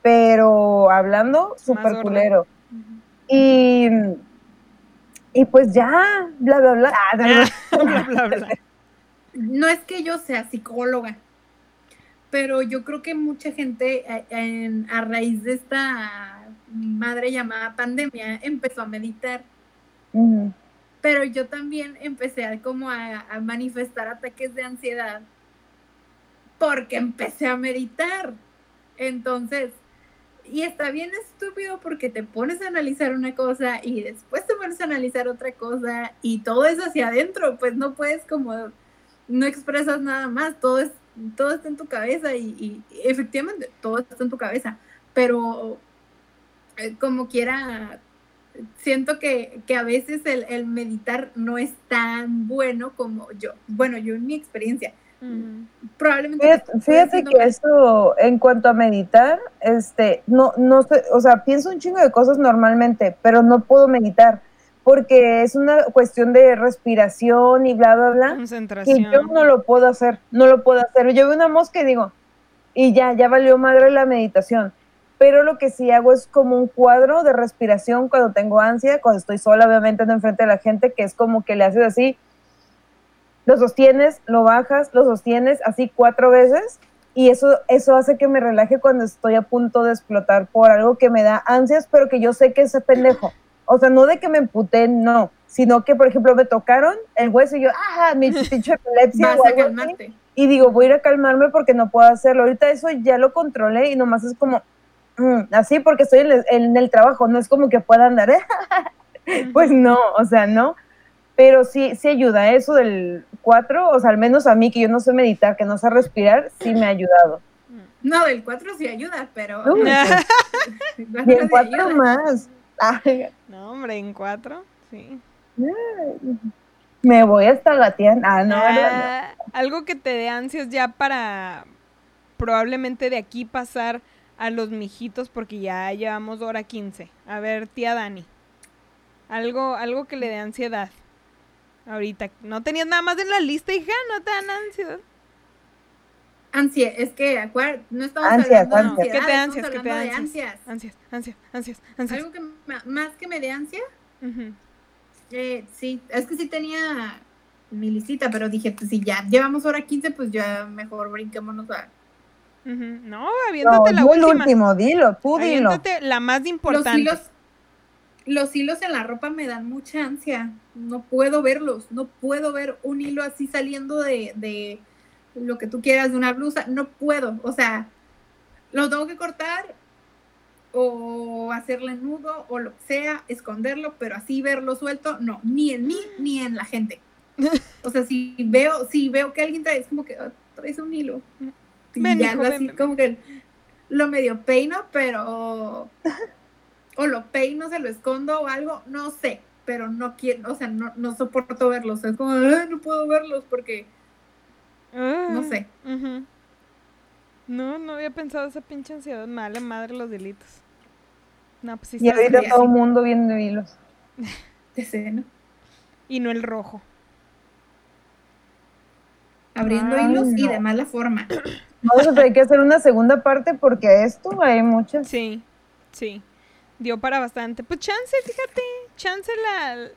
Pero hablando, súper culero.
Ujú.
Y, y pues ya, bla, bla, bla. Ah,
bla, bla, bla.
No es que yo sea psicóloga, pero yo creo que mucha gente a, en- a raíz de esta madre llamada pandemia empezó a meditar. Pero yo también empecé a como a, a manifestar ataques de ansiedad porque empecé a meditar. Entonces, y está bien estúpido porque te pones a analizar una cosa y después te pones a analizar otra cosa y todo es hacia adentro, pues no puedes como, no expresas nada más, todo es, todo está en tu cabeza y, efectivamente todo está en tu cabeza, pero eh, como quiera, siento que, que a veces el meditar no es tan bueno como yo, bueno, yo en mi experiencia, Probablemente...
Fíjate, que eso, en cuanto a meditar, este, no, no sé, o sea, pienso un chingo de cosas normalmente, pero no puedo meditar, porque es una cuestión de respiración y bla, bla, bla, que
Concentración.
yo no lo puedo hacer, no lo puedo hacer. Yo veo una mosca y digo, y ya, ya valió madre la meditación. Pero lo que sí hago es como un cuadro de respiración cuando tengo ansia, cuando estoy sola, obviamente, no enfrente de la gente, que es como que le haces así, lo sostienes, lo bajas, lo sostienes así cuatro veces y eso, eso hace que me relaje cuando estoy a punto de explotar por algo que me da ansias, pero que yo sé que es pendejo. O sea, no de que me emputé, no, sino que, por ejemplo, me tocaron el hueso y yo, ah, mi pinche epilepsia. Y digo, voy a ir a calmarme porque no puedo hacerlo. Ahorita eso ya lo controlé y nomás es como, mm, así porque estoy en el, en el trabajo, no es como que pueda andar, ¿eh? pues no, o sea, no. Pero sí, sí ayuda, eso del 4, o sea, al menos a mí que yo no sé meditar, que no sé respirar, sí me ha ayudado.
No, el 4 sí ayuda, pero...
Uy,
el
Y
cuatro
en 4 más. Ay,
No, hombre, en cuatro, sí.
me voy hasta Gatián. Ah, no, ¿verdad?
Ah, algo que te dé ansias ya para probablemente de aquí pasar a los mijitos porque ya llevamos hora 15. A ver, tía Dani. Algo, algo que le dé ansiedad. Ahorita, no tenías nada más en la lista, hija, no te dan ansiedad.
Ansia, es que, no estamos
Ansias,
hablando de
ansias.
ansiedad,
¿Qué te da
estamos
ansias? ¿Qué te da
hablando de
ansias?
ansias.
Ansias, ansias, ansias, ansias.
Algo que más que me dé ansia,
Ujú.
eh, sí, es que sí tenía mi listita, pero dije, pues si ya llevamos hora 15, pues ya mejor brinquémonos a...
Ujú. No,
No,
aviéntate la
yo el
última.
último, dilo, tú dilo.
Aviéntate la más
Los
importante.
hilos, los hilos en la ropa me dan mucha ansia, no puedo verlos, no puedo ver un hilo así saliendo de, de lo que tú quieras, de una blusa, no puedo, o sea, lo tengo que cortar o hacerle nudo o lo que sea, esconderlo, pero así verlo suelto, no, ni en mí ni en la gente. O sea, si veo, si veo que alguien trae, es como que "Ah, traes un hilo. Y
Ven,
ya
hijo,
lo
ven,
así
ven,
como que lo medio peino, pero o lo peino, se lo escondo o algo, no sé, pero no quiero, o sea, no, no soporto verlos, es como, "Ay, no puedo verlos porque, no
Ah,
sé.
ujú. No, no había pensado esa pinche ansiedad. Mala madre los delitos. No, pues sí
Y
está
ahorita todo el mundo viendo hilos.
ya sé, ¿no?
Y no el rojo.
Abriendo
Ay,
hilos y
no.
de mala forma.
Vamos a tener que hacer una segunda parte porque a esto hay muchas.
Sí, sí. Dio para bastante. Pues chance, fíjate. Chance la.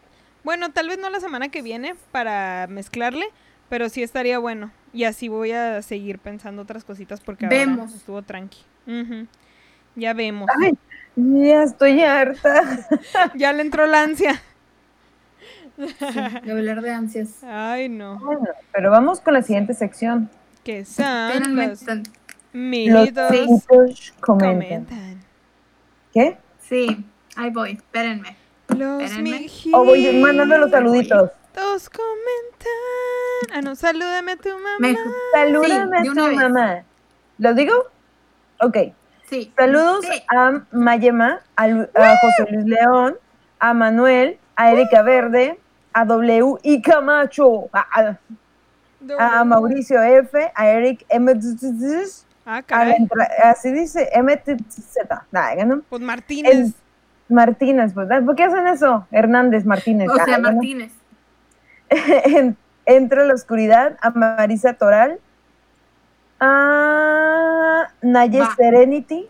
Bueno, tal vez no la semana que viene para mezclarle, pero sí estaría bueno. Y así voy a seguir pensando otras cositas porque ahora
Vemos.
estuvo tranqui. Ya vemos.
Ay, ya estoy harta.
Ya le entró la ansia.
De hablar de ansias.
Ay, no.
Bueno, pero vamos con la siguiente sección.
Que son los
Los comentan.
comentan.
¿Qué?
Sí, ahí voy, espérenme.
Los
Espérenme.
mijitos
O voy mandando los saluditos.
comentan. Ah, no, salúdame a tu mamá.
Mejor.
Salúdame
Sí,
a tu
vez.
mamá. ¿Lo digo? Ok.
Sí.
Saludos
Sí.
a Mayema, a, Lu- a José Luis León, a Manuel, a Erika Verde, a W y Camacho, a, a- a Mauricio F, a Eric M.
Ah, caray.
así dice MTZ, ¿no?
Pues Martínez.
Martínez, pues, ¿por qué hacen eso? Hernández Martínez.
O sea,
bueno.
Martínez.
En- Entra la oscuridad a Marisa Toral, a Naye
Va.
Serenity,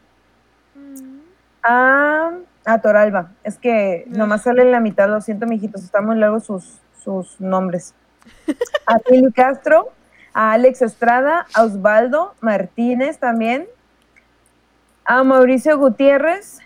Mm.
a, a Toralba. Es que nomás sale en la mitad, lo siento, mijitos, están muy largos sus, sus nombres. A Lili Castro, a Alex Estrada, a Osvaldo Martínez también, a Mauricio Gutiérrez,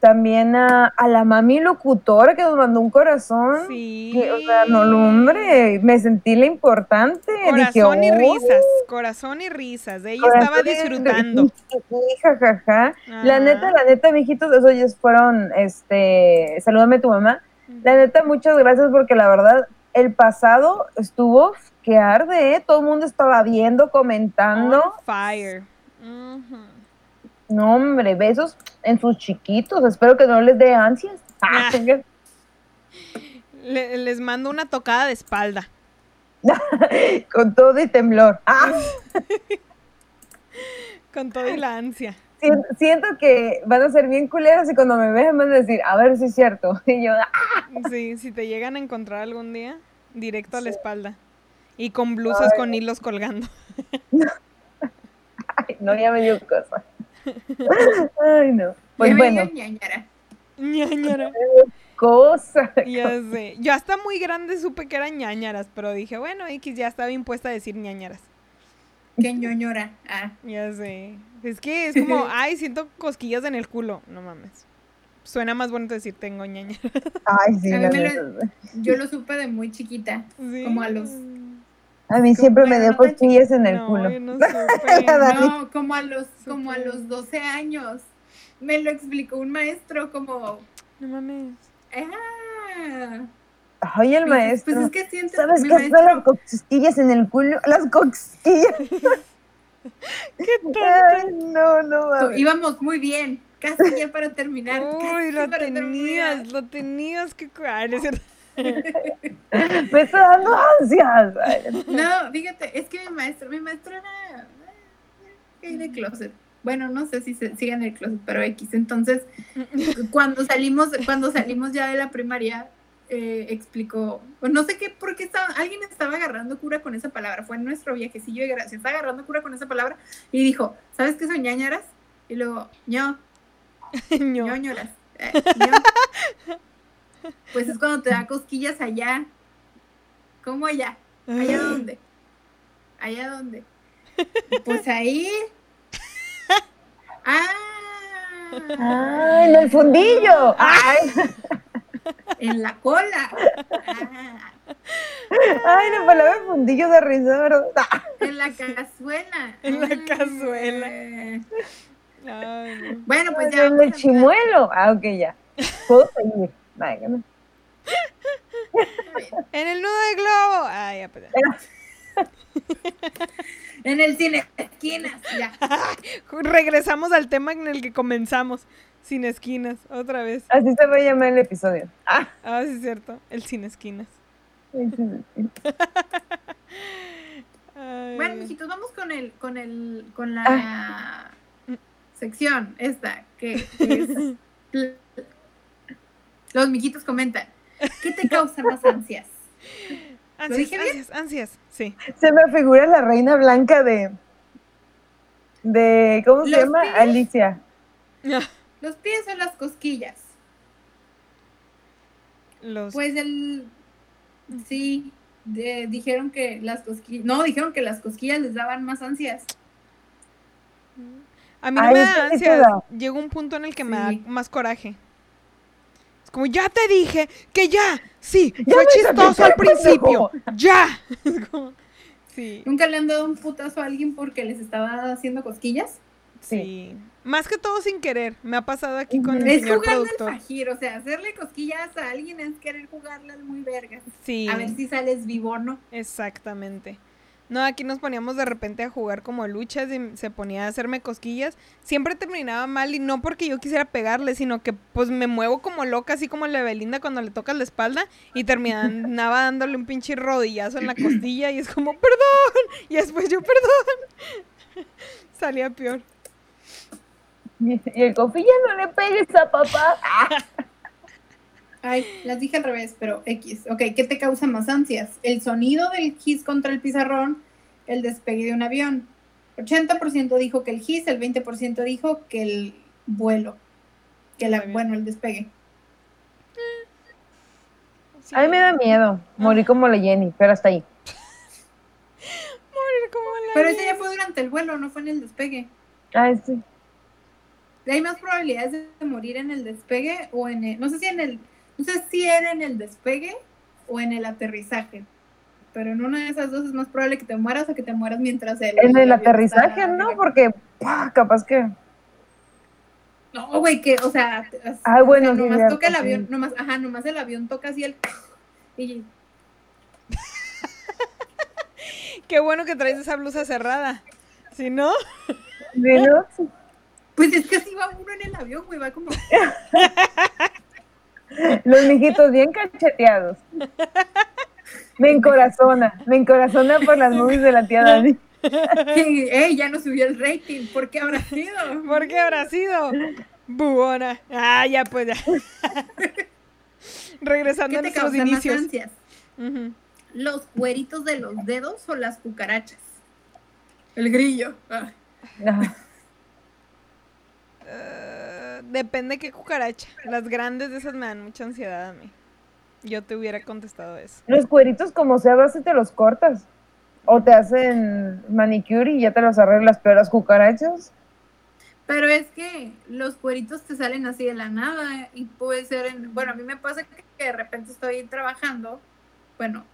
también a, a la mami locutora que nos mandó un corazón.
Sí.
Que, o sea, no, hombre, me sentí la importante.
Corazón
Dije,
y
"Oh,
risas, corazón y risas. Ella estaba
y
disfrutando.
risas, sí, jajaja. La
Ajá.
neta, la neta, mijitos, esos ya fueron, este, salúdame a tu mamá. La neta, muchas gracias porque la verdad, el pasado estuvo que arde, ¿eh? Todo el mundo estaba viendo, comentando.
On fire.
No, hombre, besos en sus chiquitos. Espero que no les dé ansias.
Ah. Le- les mando una tocada de espalda.
Con todo y temblor. Ah,
Con todo y la ansia.
Sien- siento que van a ser bien culeras y cuando me vean van a decir, a ver si es cierto. Y yo, ah,
Sí, si te llegan a encontrar algún día, directo a la espalda. Y con blusas con hilos colgando.
ay, no, ya me dio cosa. Ay, no. Pues
Ya me
bueno,
digan ñañara.
Ñañara.
cosa.
Ya sé. Yo hasta muy grande supe que eran ñañaras, pero dije, bueno, X ya estaba impuesta a decir ñañaras.
Que ñoñora. Ah.
Ya sé. Es que es como, ay, siento cosquillas en el culo. No mames. Suena más bonito decir tengo ñañaras.
Ay, sí,
A mí
la
me
neta.
lo- Yo lo supe de muy chiquita.
Sí.
Como a los-
A mí siempre me dio cosquillas en el
No,
culo.
yo no supe.
Dani.
No, como a los, como a los 12 años. Me lo explicó un maestro como,
No mames.
ah,
Ay, el maestro.
Pues es que sientes,
¿Sabes qué son las cosquillas en el culo? Las cosquillas.
Qué.
Ay, no, no, mames.
íbamos muy bien, casi ya para terminar.
Uy, lo tenías,
terminar.
lo tenías que cierto.
Me está dando ansias.
No, fíjate, es que mi maestro, mi maestro era gay de closet. Bueno, no sé si se sigue en el closet, pero X. Entonces, cuando salimos, cuando salimos ya de la primaria, eh, explicó, pues no sé qué, por qué estaba, alguien estaba agarrando cura con esa palabra. Fue en nuestro viajecillo de gracia, estaba agarrando cura con esa palabra y dijo, ¿sabes qué son ñañaras? Y luego, ño,
Ño.
ñoñoras. Eh, ño. Pues es cuando te da cosquillas allá. ¿Cómo allá? ¿Allá dónde? ¿Allá dónde? Pues ahí. Ah,
en el fundillo. Ay,
en la cola. Ah,
ay, la palabra fundillo de risa, ¿verdad? Ah,
en la cazuela.
En la
Ah.
cazuela. Ay, no.
Bueno, pues ya.
en el chimuelo. Ah, ok, ya. Puedo seguir.
Empezar.
En el nudo de globo. Ay, ya, pues ya.
En el cine, esquinas, ya.
Regresamos al tema en el que comenzamos. Sin esquinas, otra vez.
Así se va a llamar el episodio. Ah,
Ah, sí es cierto. El sin esquinas.
sí, sí.
Ay.
Bueno, mijitos, vamos con el, con el, con la
Ah.
sección esta, que, que es los mijitos comentan. ¿Qué te causa más ansias?
Ansias,
dije bien?
ansias, ansias. Sí.
Se me figura la reina blanca de. de ¿Cómo se
Los
llama?
pies.
Alicia.
¿Los pies o las cosquillas?
Los.
Pues el sí, de- dijeron que las cosquillas, no, dijeron que las cosquillas les daban más ansias.
A mí no
Ay,
me da ansias.
da.
Llega un punto en el que me da más coraje. Es como, ya te dije que ya. Sí,
Ya
fue chistoso al principio. Ya. Es como, sí,
¿Nunca le han dado un putazo a alguien porque les estaba haciendo cosquillas?
sí. Más que todo sin querer. Me ha pasado aquí con el
Es
señor
jugarle
productor.
al fajir, o sea, hacerle cosquillas a alguien es querer jugarle al muy vergas.
Sí.
A ver si sales vivo o no.
Exactamente. No, aquí nos poníamos de repente a jugar como luchas y se ponía a hacerme cosquillas. Siempre terminaba mal y no porque yo quisiera pegarle, sino que pues me muevo como loca, así como la Belinda cuando le tocas la espalda y terminaba dándole un pinche rodillazo en la costilla y es como, perdón. Y después yo, perdón. Salía peor.
Y el cofi ya no le pegues a papá.
Ay, las dije al revés, pero X. Ok, ¿qué te causa más ansias? El sonido del gis contra el pizarrón, el despegue de un avión. 80% dijo que el gis, el 20% dijo que el vuelo. Que la, bueno, el despegue.
Sí.
A mí me da miedo morir como la Jenny, pero hasta ahí.
Pero ese ya fue durante el vuelo, no fue en el despegue.
Ah, sí.
Hay más probabilidades de morir en el despegue o en el, no sé si en el, no sé si era en el despegue o en el aterrizaje. Pero en una de esas dos es más probable que te mueras o que te mueras mientras el.
En el
avión
aterrizaje,
está-
¿no? Porque, ¡pah! capaz que.
No, güey, que, o sea,
Ay, bueno,
o sea, nomás toca el avión, nomás, ajá, nomás el avión toca así el. Y
Qué bueno que traes esa blusa cerrada. Si no,
¿Sí, no?
Pues es que así va uno en el avión, güey, va como.
Los mijitos bien cacheteados. Me encorazona, me encorazona por las movies de la tía Dani.
¡Ey, ya no subió el rating! ¿Por qué habrá sido?
¿por qué habrá sido? Bubona. Ah, ya pues ya. Regresando
¿Qué
a nuestros
causa más
inicios.
¿Los cueritos de los dedos o las cucarachas? El grillo. Ah.
Ajá.
Eh, depende qué cucaracha. Las grandes de esas me dan mucha ansiedad a mí. Yo te hubiera contestado eso.
Los cueritos, como sea, vas y te los cortas. O te hacen manicure y ya te los arreglas, pero las cucarachas.
Pero es que los cueritos te salen así de la nada y puede ser, en, bueno, a mí me pasa que, que de repente estoy trabajando, bueno,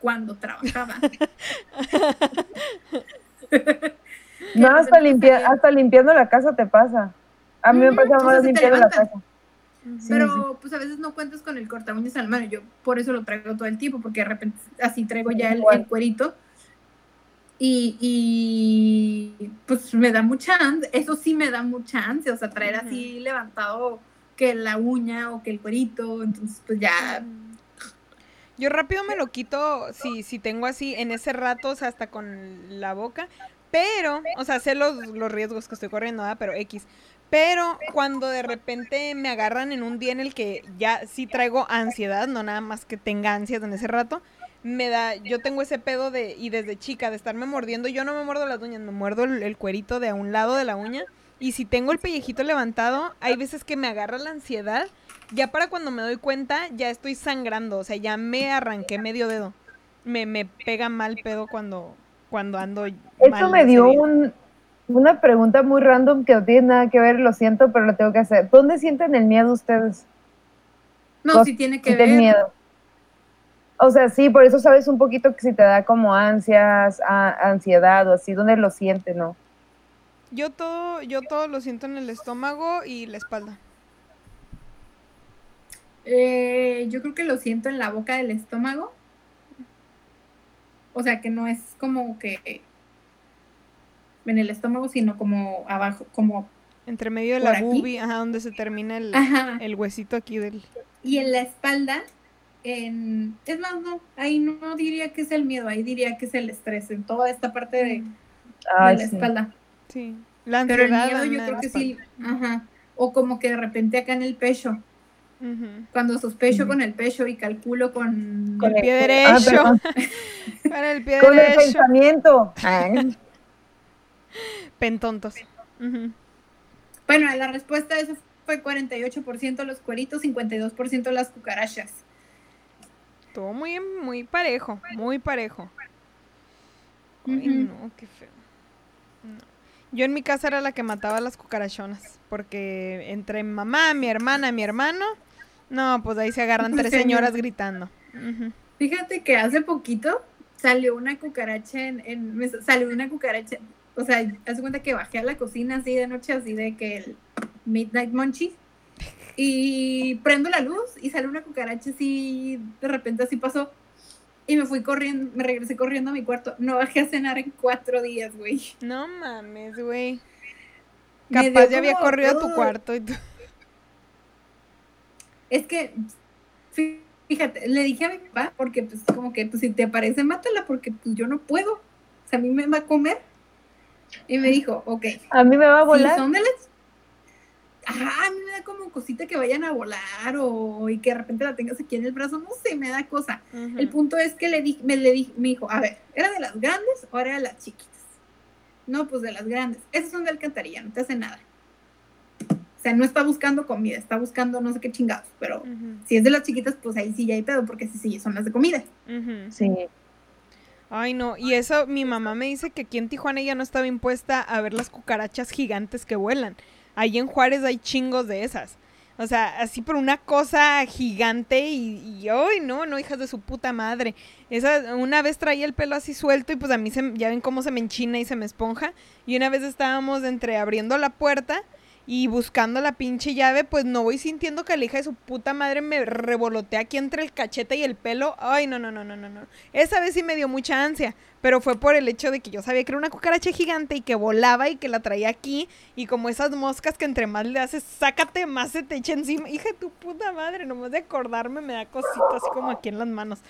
cuando trabajaba.
No, hasta, limpia, hasta limpiando la casa te pasa. A mí me pasa
sea,
más limpiando la casa. Sí,
Pero pues a veces no cuentas con el corta uñas al mano. Yo por eso lo traigo todo el tiempo, porque de repente así traigo ya el, cuerito. Y, y pues me da mucha ansia, eso sí me da mucha ansia, o sea, traer así levantado que la uña o que el cuerito, entonces pues ya,
Yo rápido me lo quito si, si tengo así en ese rato, o sea, hasta con la boca. Pero, o sea, sé los, los riesgos que estoy corriendo, ¿verdad? pero X. Pero cuando de repente me agarran en un día en el que ya sí traigo ansiedad, no nada más que tenga ansias en ese rato, me da, yo tengo ese pedo de, y desde chica, de estarme mordiendo, yo no me muerdo las uñas, me muerdo el, el cuerito de a un lado de la uña. Y si tengo el pellejito levantado, hay veces que me agarra la ansiedad. Ya para cuando me doy cuenta, ya estoy sangrando. O sea, ya me arranqué medio dedo. Me, me pega mal pedo cuando, cuando ando.
Eso
mal
me dio un, una pregunta muy random que no tiene nada que ver, lo siento, pero lo tengo que hacer. ¿Dónde sienten el miedo ustedes?
no, sí tiene que
sienten
ver.
miedo. O sea, sí, por eso sabes un poquito que si te da como ansias, a- ansiedad o así, ¿dónde lo sientes, no?
Yo todo, yo todo lo siento en el estómago y la espalda.
Eh, yo creo que lo siento en la boca del estómago. O sea, que no es como que en el estómago, sino como abajo, como...
Entre medio de
¿Por
la boobie, ajá, donde se termina el,
Ajá.
el huesito aquí del.
Y en la espalda, en... Es más, no, ahí no diría que es el miedo, ahí diría que es el estrés, en toda esta parte de, de la
sí.
espalda.
Sí. La
Pero el miedo yo creo que sí, ajá. O como que de repente acá en el pecho, Cuando sospecho con el pecho y calculo con...
Con el pie
Ah,
derecho.
perdón,
Con el pie
con el
derecho.
pensamiento.
Pentontos. Ujú.
Bueno, la respuesta a eso fue 48% los cueritos, 52% las cucarachas.
Estuvo muy, muy parejo, muy parejo. Ay,
Ujú.
no, qué feo. No. Yo en mi casa era la que mataba a las cucarachonas, porque entre mamá, mi hermana, mi hermano, no, pues ahí se agarran tres
Señor.
señoras gritando.
Fíjate que hace poquito salió una cucaracha en, en- me salió una cucaracha, o sea, haz de cuenta que bajé a la cocina así de noche, así de que el Midnight Munchies, y prendo la luz y sale una cucaracha así, de repente así pasó, y me fui corriendo, me regresé corriendo a mi cuarto, no bajé a cenar en cuatro días, güey.
No mames, güey. Capaz ya había corrido a tu cuarto y tú.
Es que, fíjate, le dije a mi papá, porque pues como que, pues si te aparece, mátala, porque pues yo no puedo. O sea, a mí me va a comer. Y me dijo, ok,
A mí me va a
si
volar.
son de las... Ajá, a mí me da como cosita que vayan a volar o y que de repente la tengas aquí en el brazo, no sé, me da cosa. El punto es que le di, me le di, me dijo, a ver, ¿era de las grandes o era de las chiquitas? No, pues de las grandes. Esas son de alcantarilla, no te hace nada. O sea, no está buscando comida, está buscando no sé qué chingados, pero si es de las chiquitas, pues ahí sí ya hay pedo, porque sí, sí, son las de comida.
Sí.
Ay, no, y eso mi mamá me dice que aquí en Tijuana ya no estaba impuesta a ver las cucarachas gigantes que vuelan. Ahí en Juárez hay chingos de esas. O sea, así por una cosa gigante y, y ¡ay, no, no, hijas de su puta madre! Esa, una vez traía el pelo así suelto y pues a mí se, ya ven cómo se me enchina y se me esponja. Y una vez estábamos entre abriendo la puerta y buscando la pinche llave, pues no voy sintiendo que la hija de su puta madre me revolotea aquí entre el cachete y el pelo. Ay, no, no, no, no, no, no. Esa vez sí me dio mucha ansia, pero fue por el hecho de que yo sabía que era una cucaracha gigante y que volaba y que la traía aquí. Y como esas moscas que entre más le haces, sácate, más se te echa encima. Hija de tu puta madre, nomás de acordarme me da cosita así como aquí en las manos.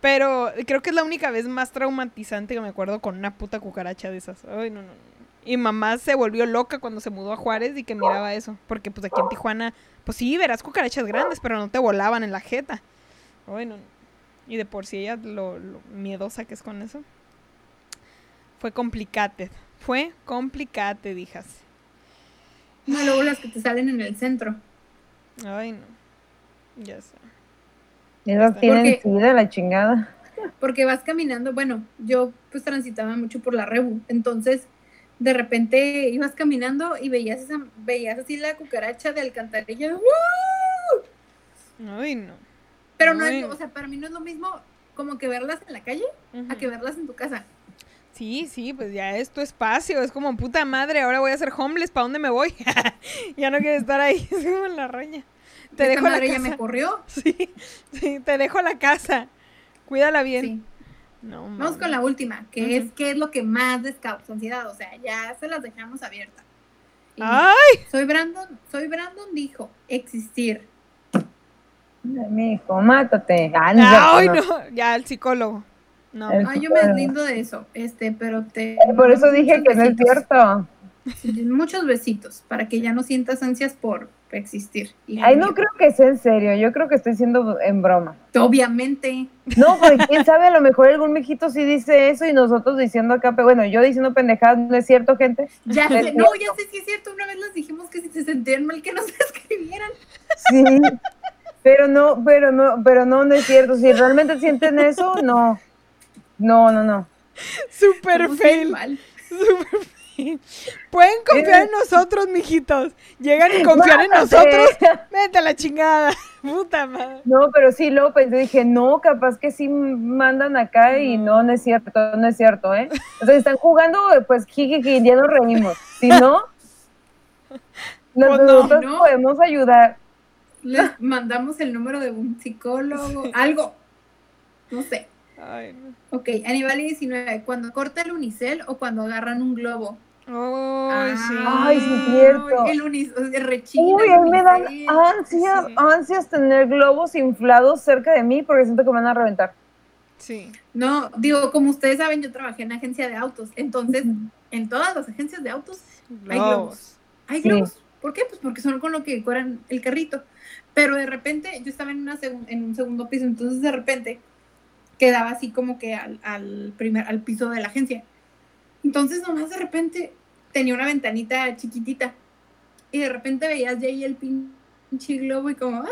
Pero creo que es la única vez más traumatizante que me acuerdo con una puta cucaracha de esas. Ay, no, no, no. Y mamá se volvió loca cuando se mudó a Juárez y que miraba eso. Porque pues aquí en Tijuana, pues sí, verás cucarachas grandes, pero no te volaban en la jeta. Bueno, y de por sí ella lo, lo miedosa que es con eso. Fue complicate. Fue complicate, dijas.
No, luego las que te salen en el centro.
Ay, no. Ya sé.
Esas tienen sida, la chingada.
Porque vas caminando, bueno, yo pues transitaba mucho por la Rebu, entonces de repente ibas caminando y veías esa, veías así la cucaracha de alcantarilla, ¡uh!
Ay, no.
pero no
Ay.
es, o sea, para mí no es lo mismo como que verlas en la calle a que verlas en tu casa.
Sí, sí, pues ya es tu espacio. Es como puta madre, ahora voy a ser homeless. ¿Para dónde me voy? ya no quiero estar ahí. Es como la raña. Te
Esta
dejo la
madre ya
casa.
me corrió.
Sí, sí, te dejo la casa. Cuídala bien.
Sí.
No,
Vamos
mames.
con la última, que es qué es lo que más les causa ansiedad, o sea, ya se las dejamos abiertas. Y
Ay,
Soy Brandon, soy Brandon dijo existir.
Mi hijo, mátate. Ah, no es cierto,
ay,
no.
no. Ya, el psicólogo. No.
El-
Ay, yo me deslindo de eso, este, pero te
Por eso dije que no es cierto.
Muchos besitos para que ya no sientas ansias por existir.
Ay, no creo que sea en serio. Yo creo que estoy siendo en broma.
Obviamente.
No, porque quién sabe, a lo mejor algún mijito sí dice eso y nosotros diciendo acá, pero bueno, yo diciendo pendejadas, ¿no es cierto, gente?
Ya sé,
cierto.
no, ya sé si es cierto. Una vez les dijimos que si se sentían mal que nos escribieran.
Sí. Pero no, pero no, pero no, no es cierto. Si realmente sienten eso, no. No, no, no.
Super fail. Super fail. Pueden confiar
Eh.
en nosotros, mijitos. Llegan y confían en nosotros. Vete a la chingada. Puta madre.
No, pero sí lo pensé, dije, no, capaz que sí mandan acá y no, no es cierto, no es cierto, ¿eh? O sea, si están jugando, pues jiji, ya nos reímos. Si no,
Pues no,
nosotros
¿no?
podemos ayudar.
Les mandamos el número de un psicólogo, algo. No sé.
Ay, no.
Ok, Aníbal 19. Cuando corta el unicel o cuando agarran un globo.
Ay, sí.
Ay, sí, cierto.
El rechina.
Uy, a mí me dan ansias,
Sí.
ansias tener globos inflados cerca de mí porque siento que me van a reventar.
Sí.
No, digo, como ustedes saben, yo trabajé en agencia de autos. Entonces, en todas las agencias de autos hay globos. Hay
Sí.
globos. ¿Por qué? Pues porque son con lo que decoran el carrito. Pero de repente, yo estaba en, una en un segundo piso, entonces de repente quedaba así como que al, al primer, al piso de la agencia. Entonces nomás de repente tenía una ventanita chiquitita y de repente veías ya ahí el pinche globo y como, ah,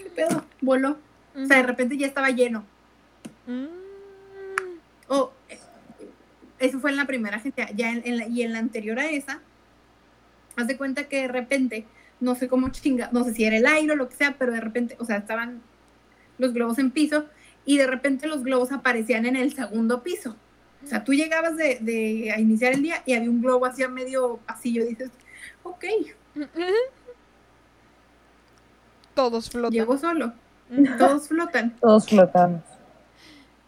qué pedo, voló. O sea, de repente ya estaba lleno.
Mm.
Oh, eh, eso fue en la primera agencia. Ya en, en la- y en la anterior a esa, haz de cuenta que de repente, no sé cómo chinga, no sé si era el aire o lo que sea, pero de repente, o sea, estaban los globos en piso y de repente los globos aparecían en el segundo piso. O sea, tú llegabas de, de- a iniciar el día y había un globo hacia medio pasillo. Dices, ok,
Todos flotan.
llegó solo. Todos flotan.
Todos flotamos.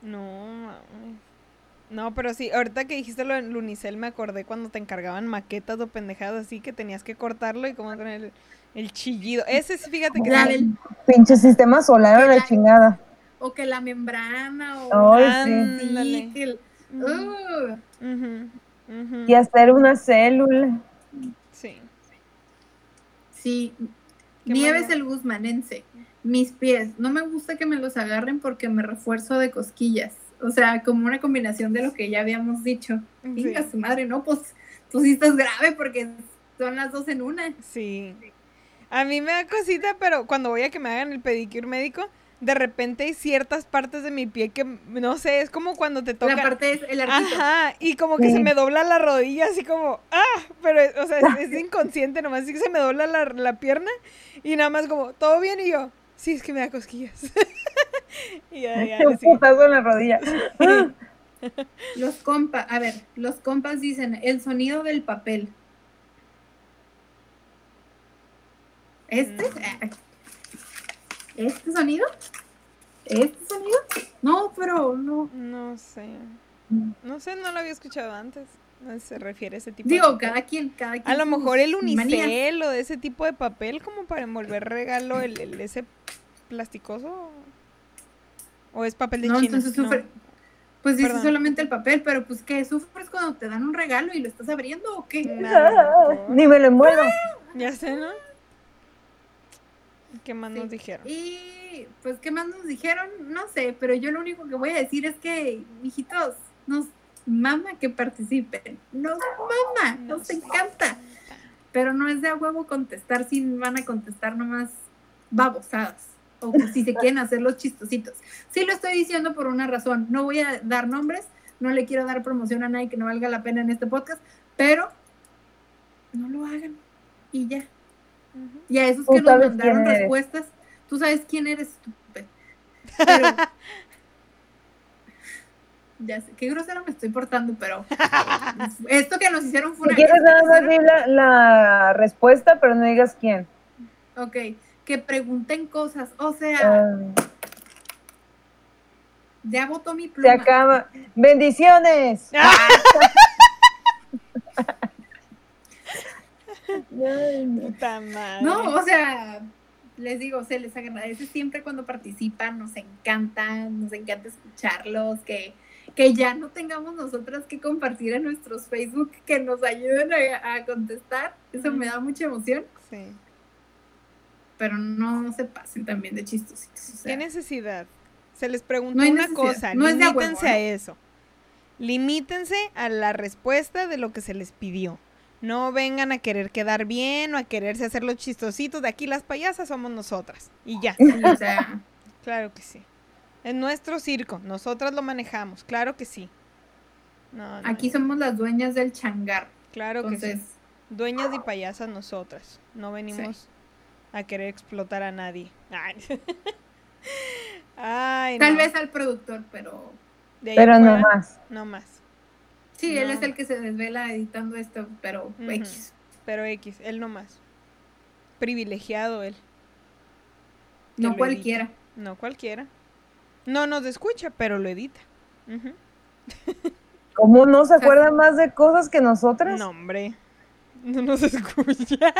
No. No, pero sí, ahorita que dijiste lo del unicel me acordé cuando te encargaban maquetas o pendejadas así que tenías que cortarlo y como con el, el chillido. Ese sí, fíjate que
La
sí.
del-
Pinche sistema solar a la
La-
chingada.
o que la membrana o
Ay,
sí,
sí.
Que el- Uh.
Y hacer una célula.
Sí.
Sí, Nieves el guzmanense. Mis pies, no me gusta que me los agarren porque me refuerzo de cosquillas. O sea, como una combinación de lo que ya habíamos dicho.
Sí.
Venga, su madre, no, pues tú sí estás grave porque son las dos en una.
Sí. A mí me da cosita, pero cuando voy a que me hagan el pedicure médico, de repente hay ciertas partes de mi pie que, no sé, es como cuando te toca...
La parte es el arquito.
Ajá, y como que
Sí.
se me dobla la rodilla, así como, ah, pero, o sea, es, es inconsciente nomás, así que se me dobla la, la pierna y nada más como, ¿todo bien? Y yo, sí, es que me da cosquillas. y ya, ya,
Un putazo en la rodilla.
Los compas, a ver, los compas dicen el sonido del papel. ¿Este? Ah, ¿Este sonido? ¿Este sonido? No, pero no.
No sé. No sé, no lo había escuchado antes. No se refiere a ese tipo
Digo,
de papel.
cada quien, cada quien.
A lo mejor el unicel o de ese tipo de papel como para envolver regalo, el, el ese plasticoso. ¿O es papel de
No,
China?
entonces
No.
sufre. Pues dice solamente el papel, pero pues ¿qué? ¿Sufres cuando te dan un regalo y lo estás abriendo o qué?
Mm.
Ni me lo envuelvo.
Ya sé, ¿no? ¿Qué más
Sí.
nos dijeron?
Y pues, ¿qué más nos dijeron? No sé, pero yo lo único que voy a decir es que, hijitos, nos mama que participen. Nos mama, nos
Nos
encanta. Pero no es de a huevo contestar si van a contestar nomás babosadas. O si se quieren hacer los chistositos. Sí lo estoy diciendo por una razón. No voy a dar nombres, no le quiero dar promoción a nadie que no valga la pena en este podcast, pero no lo hagan. Y ya. Y a esos que nos mandaron respuestas, tú sabes quién eres, estúpido. Pero, ya sé, qué grosero me estoy portando, pero esto que nos hicieron fue
Si
una...
quieres nada más di la, la respuesta, pero no digas quién.
Ok, que pregunten cosas, o sea,
Ah,
ya votó mi
se
pluma.
acaba. Bendiciones. Ay, no.
Puta madre.
No, o sea, les digo, se les agradece siempre cuando participan, nos encanta, nos encanta escucharlos, que, que ya no tengamos nosotras que compartir en nuestros Facebook, que nos ayuden a, a contestar, eso me da mucha emoción,
Sí.
pero no se pasen también de chistositos. o sea,
¿Qué necesidad? Se les preguntó
No
una cosa,
no es a huevo,
limítense a
¿eh?
eso. Limítense a la respuesta de lo que se les pidió. No vengan a querer quedar bien o a quererse hacer los chistositos. De aquí las payasas somos nosotras. Y ya.
sí, o sea,
Claro que sí. Es nuestro circo. Nosotras lo manejamos. Claro que sí. No, no,
aquí
no.
somos las dueñas del changar,
Claro que
entonces,
sí. Dueñas y payasas nosotras. No venimos a querer explotar a nadie. Ay, Ay,
tal
no.
vez al productor, pero
De ahí
Pero no más.
No más.
Sí, él es el que se desvela editando esto, pero. X.
Pero X, él no más. Privilegiado él.
No cualquiera.
edita. No cualquiera. No nos escucha, pero lo edita. Ujú.
¿Cómo no se
O sea,
acuerda más de cosas que nosotras?
No, hombre. No nos escucha.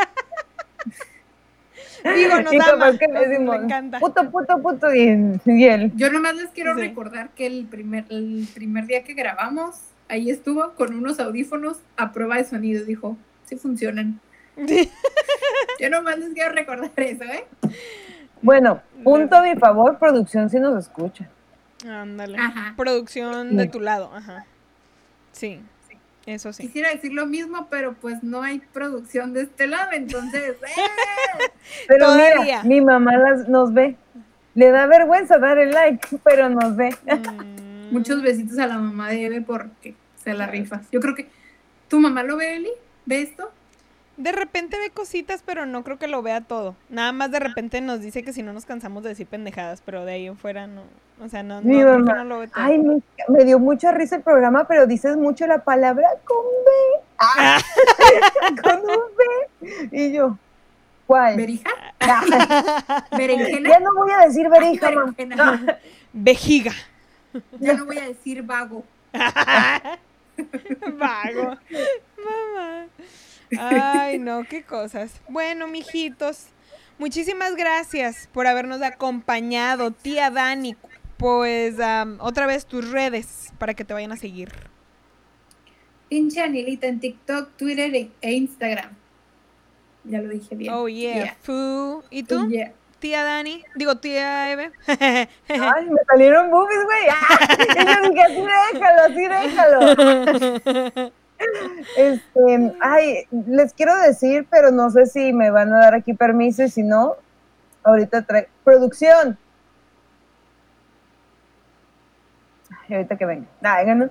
Digo, nos ama.
que
nos-
le decimos,
le encanta.
puto, puto, puto, y, y él.
Yo nomás les quiero
Sí.
recordar que el primer, el primer día que grabamos, ahí estuvo con unos audífonos a prueba de sonido. Dijo, sí funcionan. Yo nomás les quiero recordar eso, ¿eh?
Bueno, punto a mi favor, producción si nos escucha.
Ándale.
Ajá.
Producción de
Sí.
tu lado, ajá. Sí, eso sí.
Quisiera decir lo mismo, pero pues no hay producción de este lado, entonces, ¡eh!
Pero
Todavía.
mira, mi mamá las, nos ve. Le da vergüenza dar el like, pero nos ve.
Mm,
Muchos besitos a la mamá de Eve porque se la rifa. Yo creo que tu mamá lo ve, Eli, ve esto.
De repente ve cositas, pero no creo que lo vea todo. Nada más de repente nos dice que si no nos cansamos de decir pendejadas, pero de ahí en fuera no. O sea, no, no, creo que no lo ve todo.
Ay, me, me dio mucha risa el programa, pero dices mucho la palabra con B. Ah, con un B. Y yo, ¿cuál?
¿Berija?
Ya,
¿Berenjena?
no voy a decir verija, mamá.
Berenjena.
Vejiga.
Ya no voy a decir vago.
Vago. Mamá. Ay, no, qué cosas. Bueno, mijitos, muchísimas gracias por habernos acompañado, tía Dani. Pues otra vez tus redes para que te vayan a seguir.
Pinche Anilita en TikTok, Twitter e- Instagram. Ya lo dije bien.
Oh, yeah. Fu. ¿Y tú,
Oh, yeah
tía Dani, digo tía Eve.
Ay, me salieron boobies, güey. Ah, así déjalo, así déjalo. Este, ay, les quiero decir, pero no sé si me van a dar aquí permiso y si no, ahorita trae producción. Ay, ahorita que venga. Nah, no.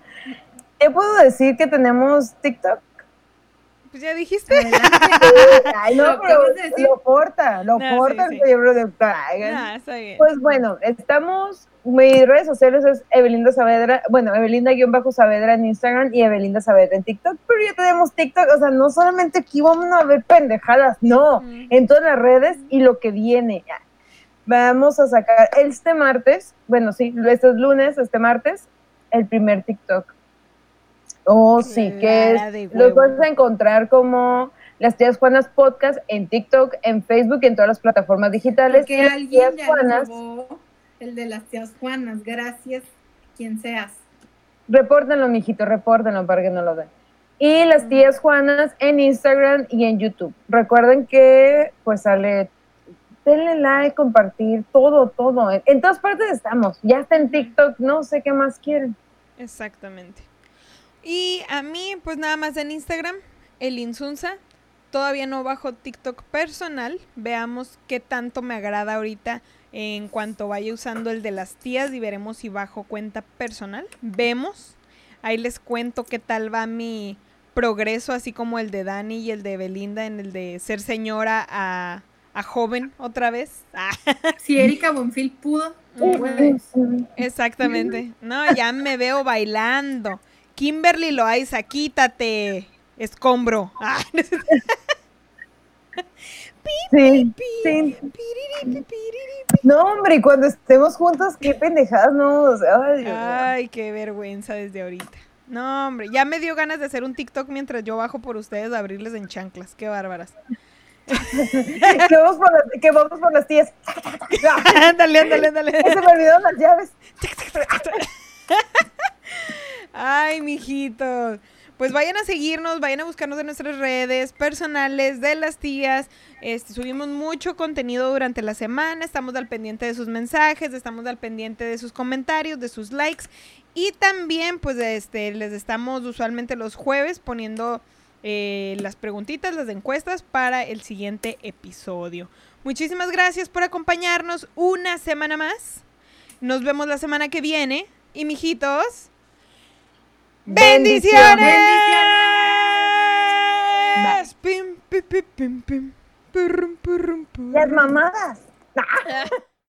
Eh, ¿Puedo decir que tenemos TikTok?
Pues ya dijiste.
Ay, no,
Lo
pero lo corta, lo
No,
corta
sí,
el
sí.
cerebro de. Pues bueno, estamos, mis redes sociales es Evelinda Saavedra, bueno, Evelinda-Saavedra en Instagram y Evelinda Saavedra en TikTok, pero ya tenemos TikTok, o sea, no solamente aquí vamos a ver pendejadas, no,
Mm.
en todas las redes y lo que viene. Vamos a sacar este martes, bueno, sí, este es lunes, este martes, el primer TikTok. Oh, sí, que
Clara
es, los vas a encontrar como las tías Juanas Podcast en TikTok, en Facebook y en todas las plataformas digitales. Las
alguien
tías
ya
Juanas,
el de las tías Juanas. Gracias, quien seas.
repórtenlo, mijito, repórtenlo para que no lo den. Y las tías Juanas en Instagram y en YouTube. Recuerden que pues sale, denle like, compartir, todo, todo. En, en todas partes estamos. Ya está en TikTok, no sé qué más quieren.
Exactamente. Y a mí, pues nada más en Instagram, el Insunza. Todavía no bajo TikTok personal. Veamos qué tanto me agrada ahorita en cuanto vaya usando el de las tías y veremos si bajo cuenta personal. Vemos. Ahí les cuento qué tal va mi progreso, así como el de Dani y el de Belinda en el de ser señora a, a joven otra vez.
Si Erika Bonfil pudo, tú puedes.
Exactamente. No, ya me veo bailando. Kimberly Loaiza, quítate. Escombro. Ah,
Sí, sí. No, hombre, y cuando estemos juntos, qué pendejadas, no. O sea. Ay,
qué vergüenza desde ahorita. No, hombre, ya me dio ganas de hacer un TikTok mientras yo bajo por ustedes a abrirles en chanclas. Qué bárbaras.
que, vamos por las, que vamos por las tías.
ándale, ándale, ándale.
Se me olvidaron las llaves.
Ay, mijitos. Pues vayan a seguirnos, vayan a buscarnos en nuestras redes personales de las tías. Este, subimos mucho contenido durante la semana, estamos al pendiente de sus mensajes, estamos al pendiente de sus comentarios, de sus likes. Y también, pues, este, les estamos usualmente los jueves poniendo eh, las preguntitas, las encuestas para el siguiente episodio. Muchísimas gracias por acompañarnos una semana más. Nos vemos la semana que viene. Y mijitos, ¡bendiciones!
Bendiciones.
Pim, pim, pim, pim, pim.
Las mamadas.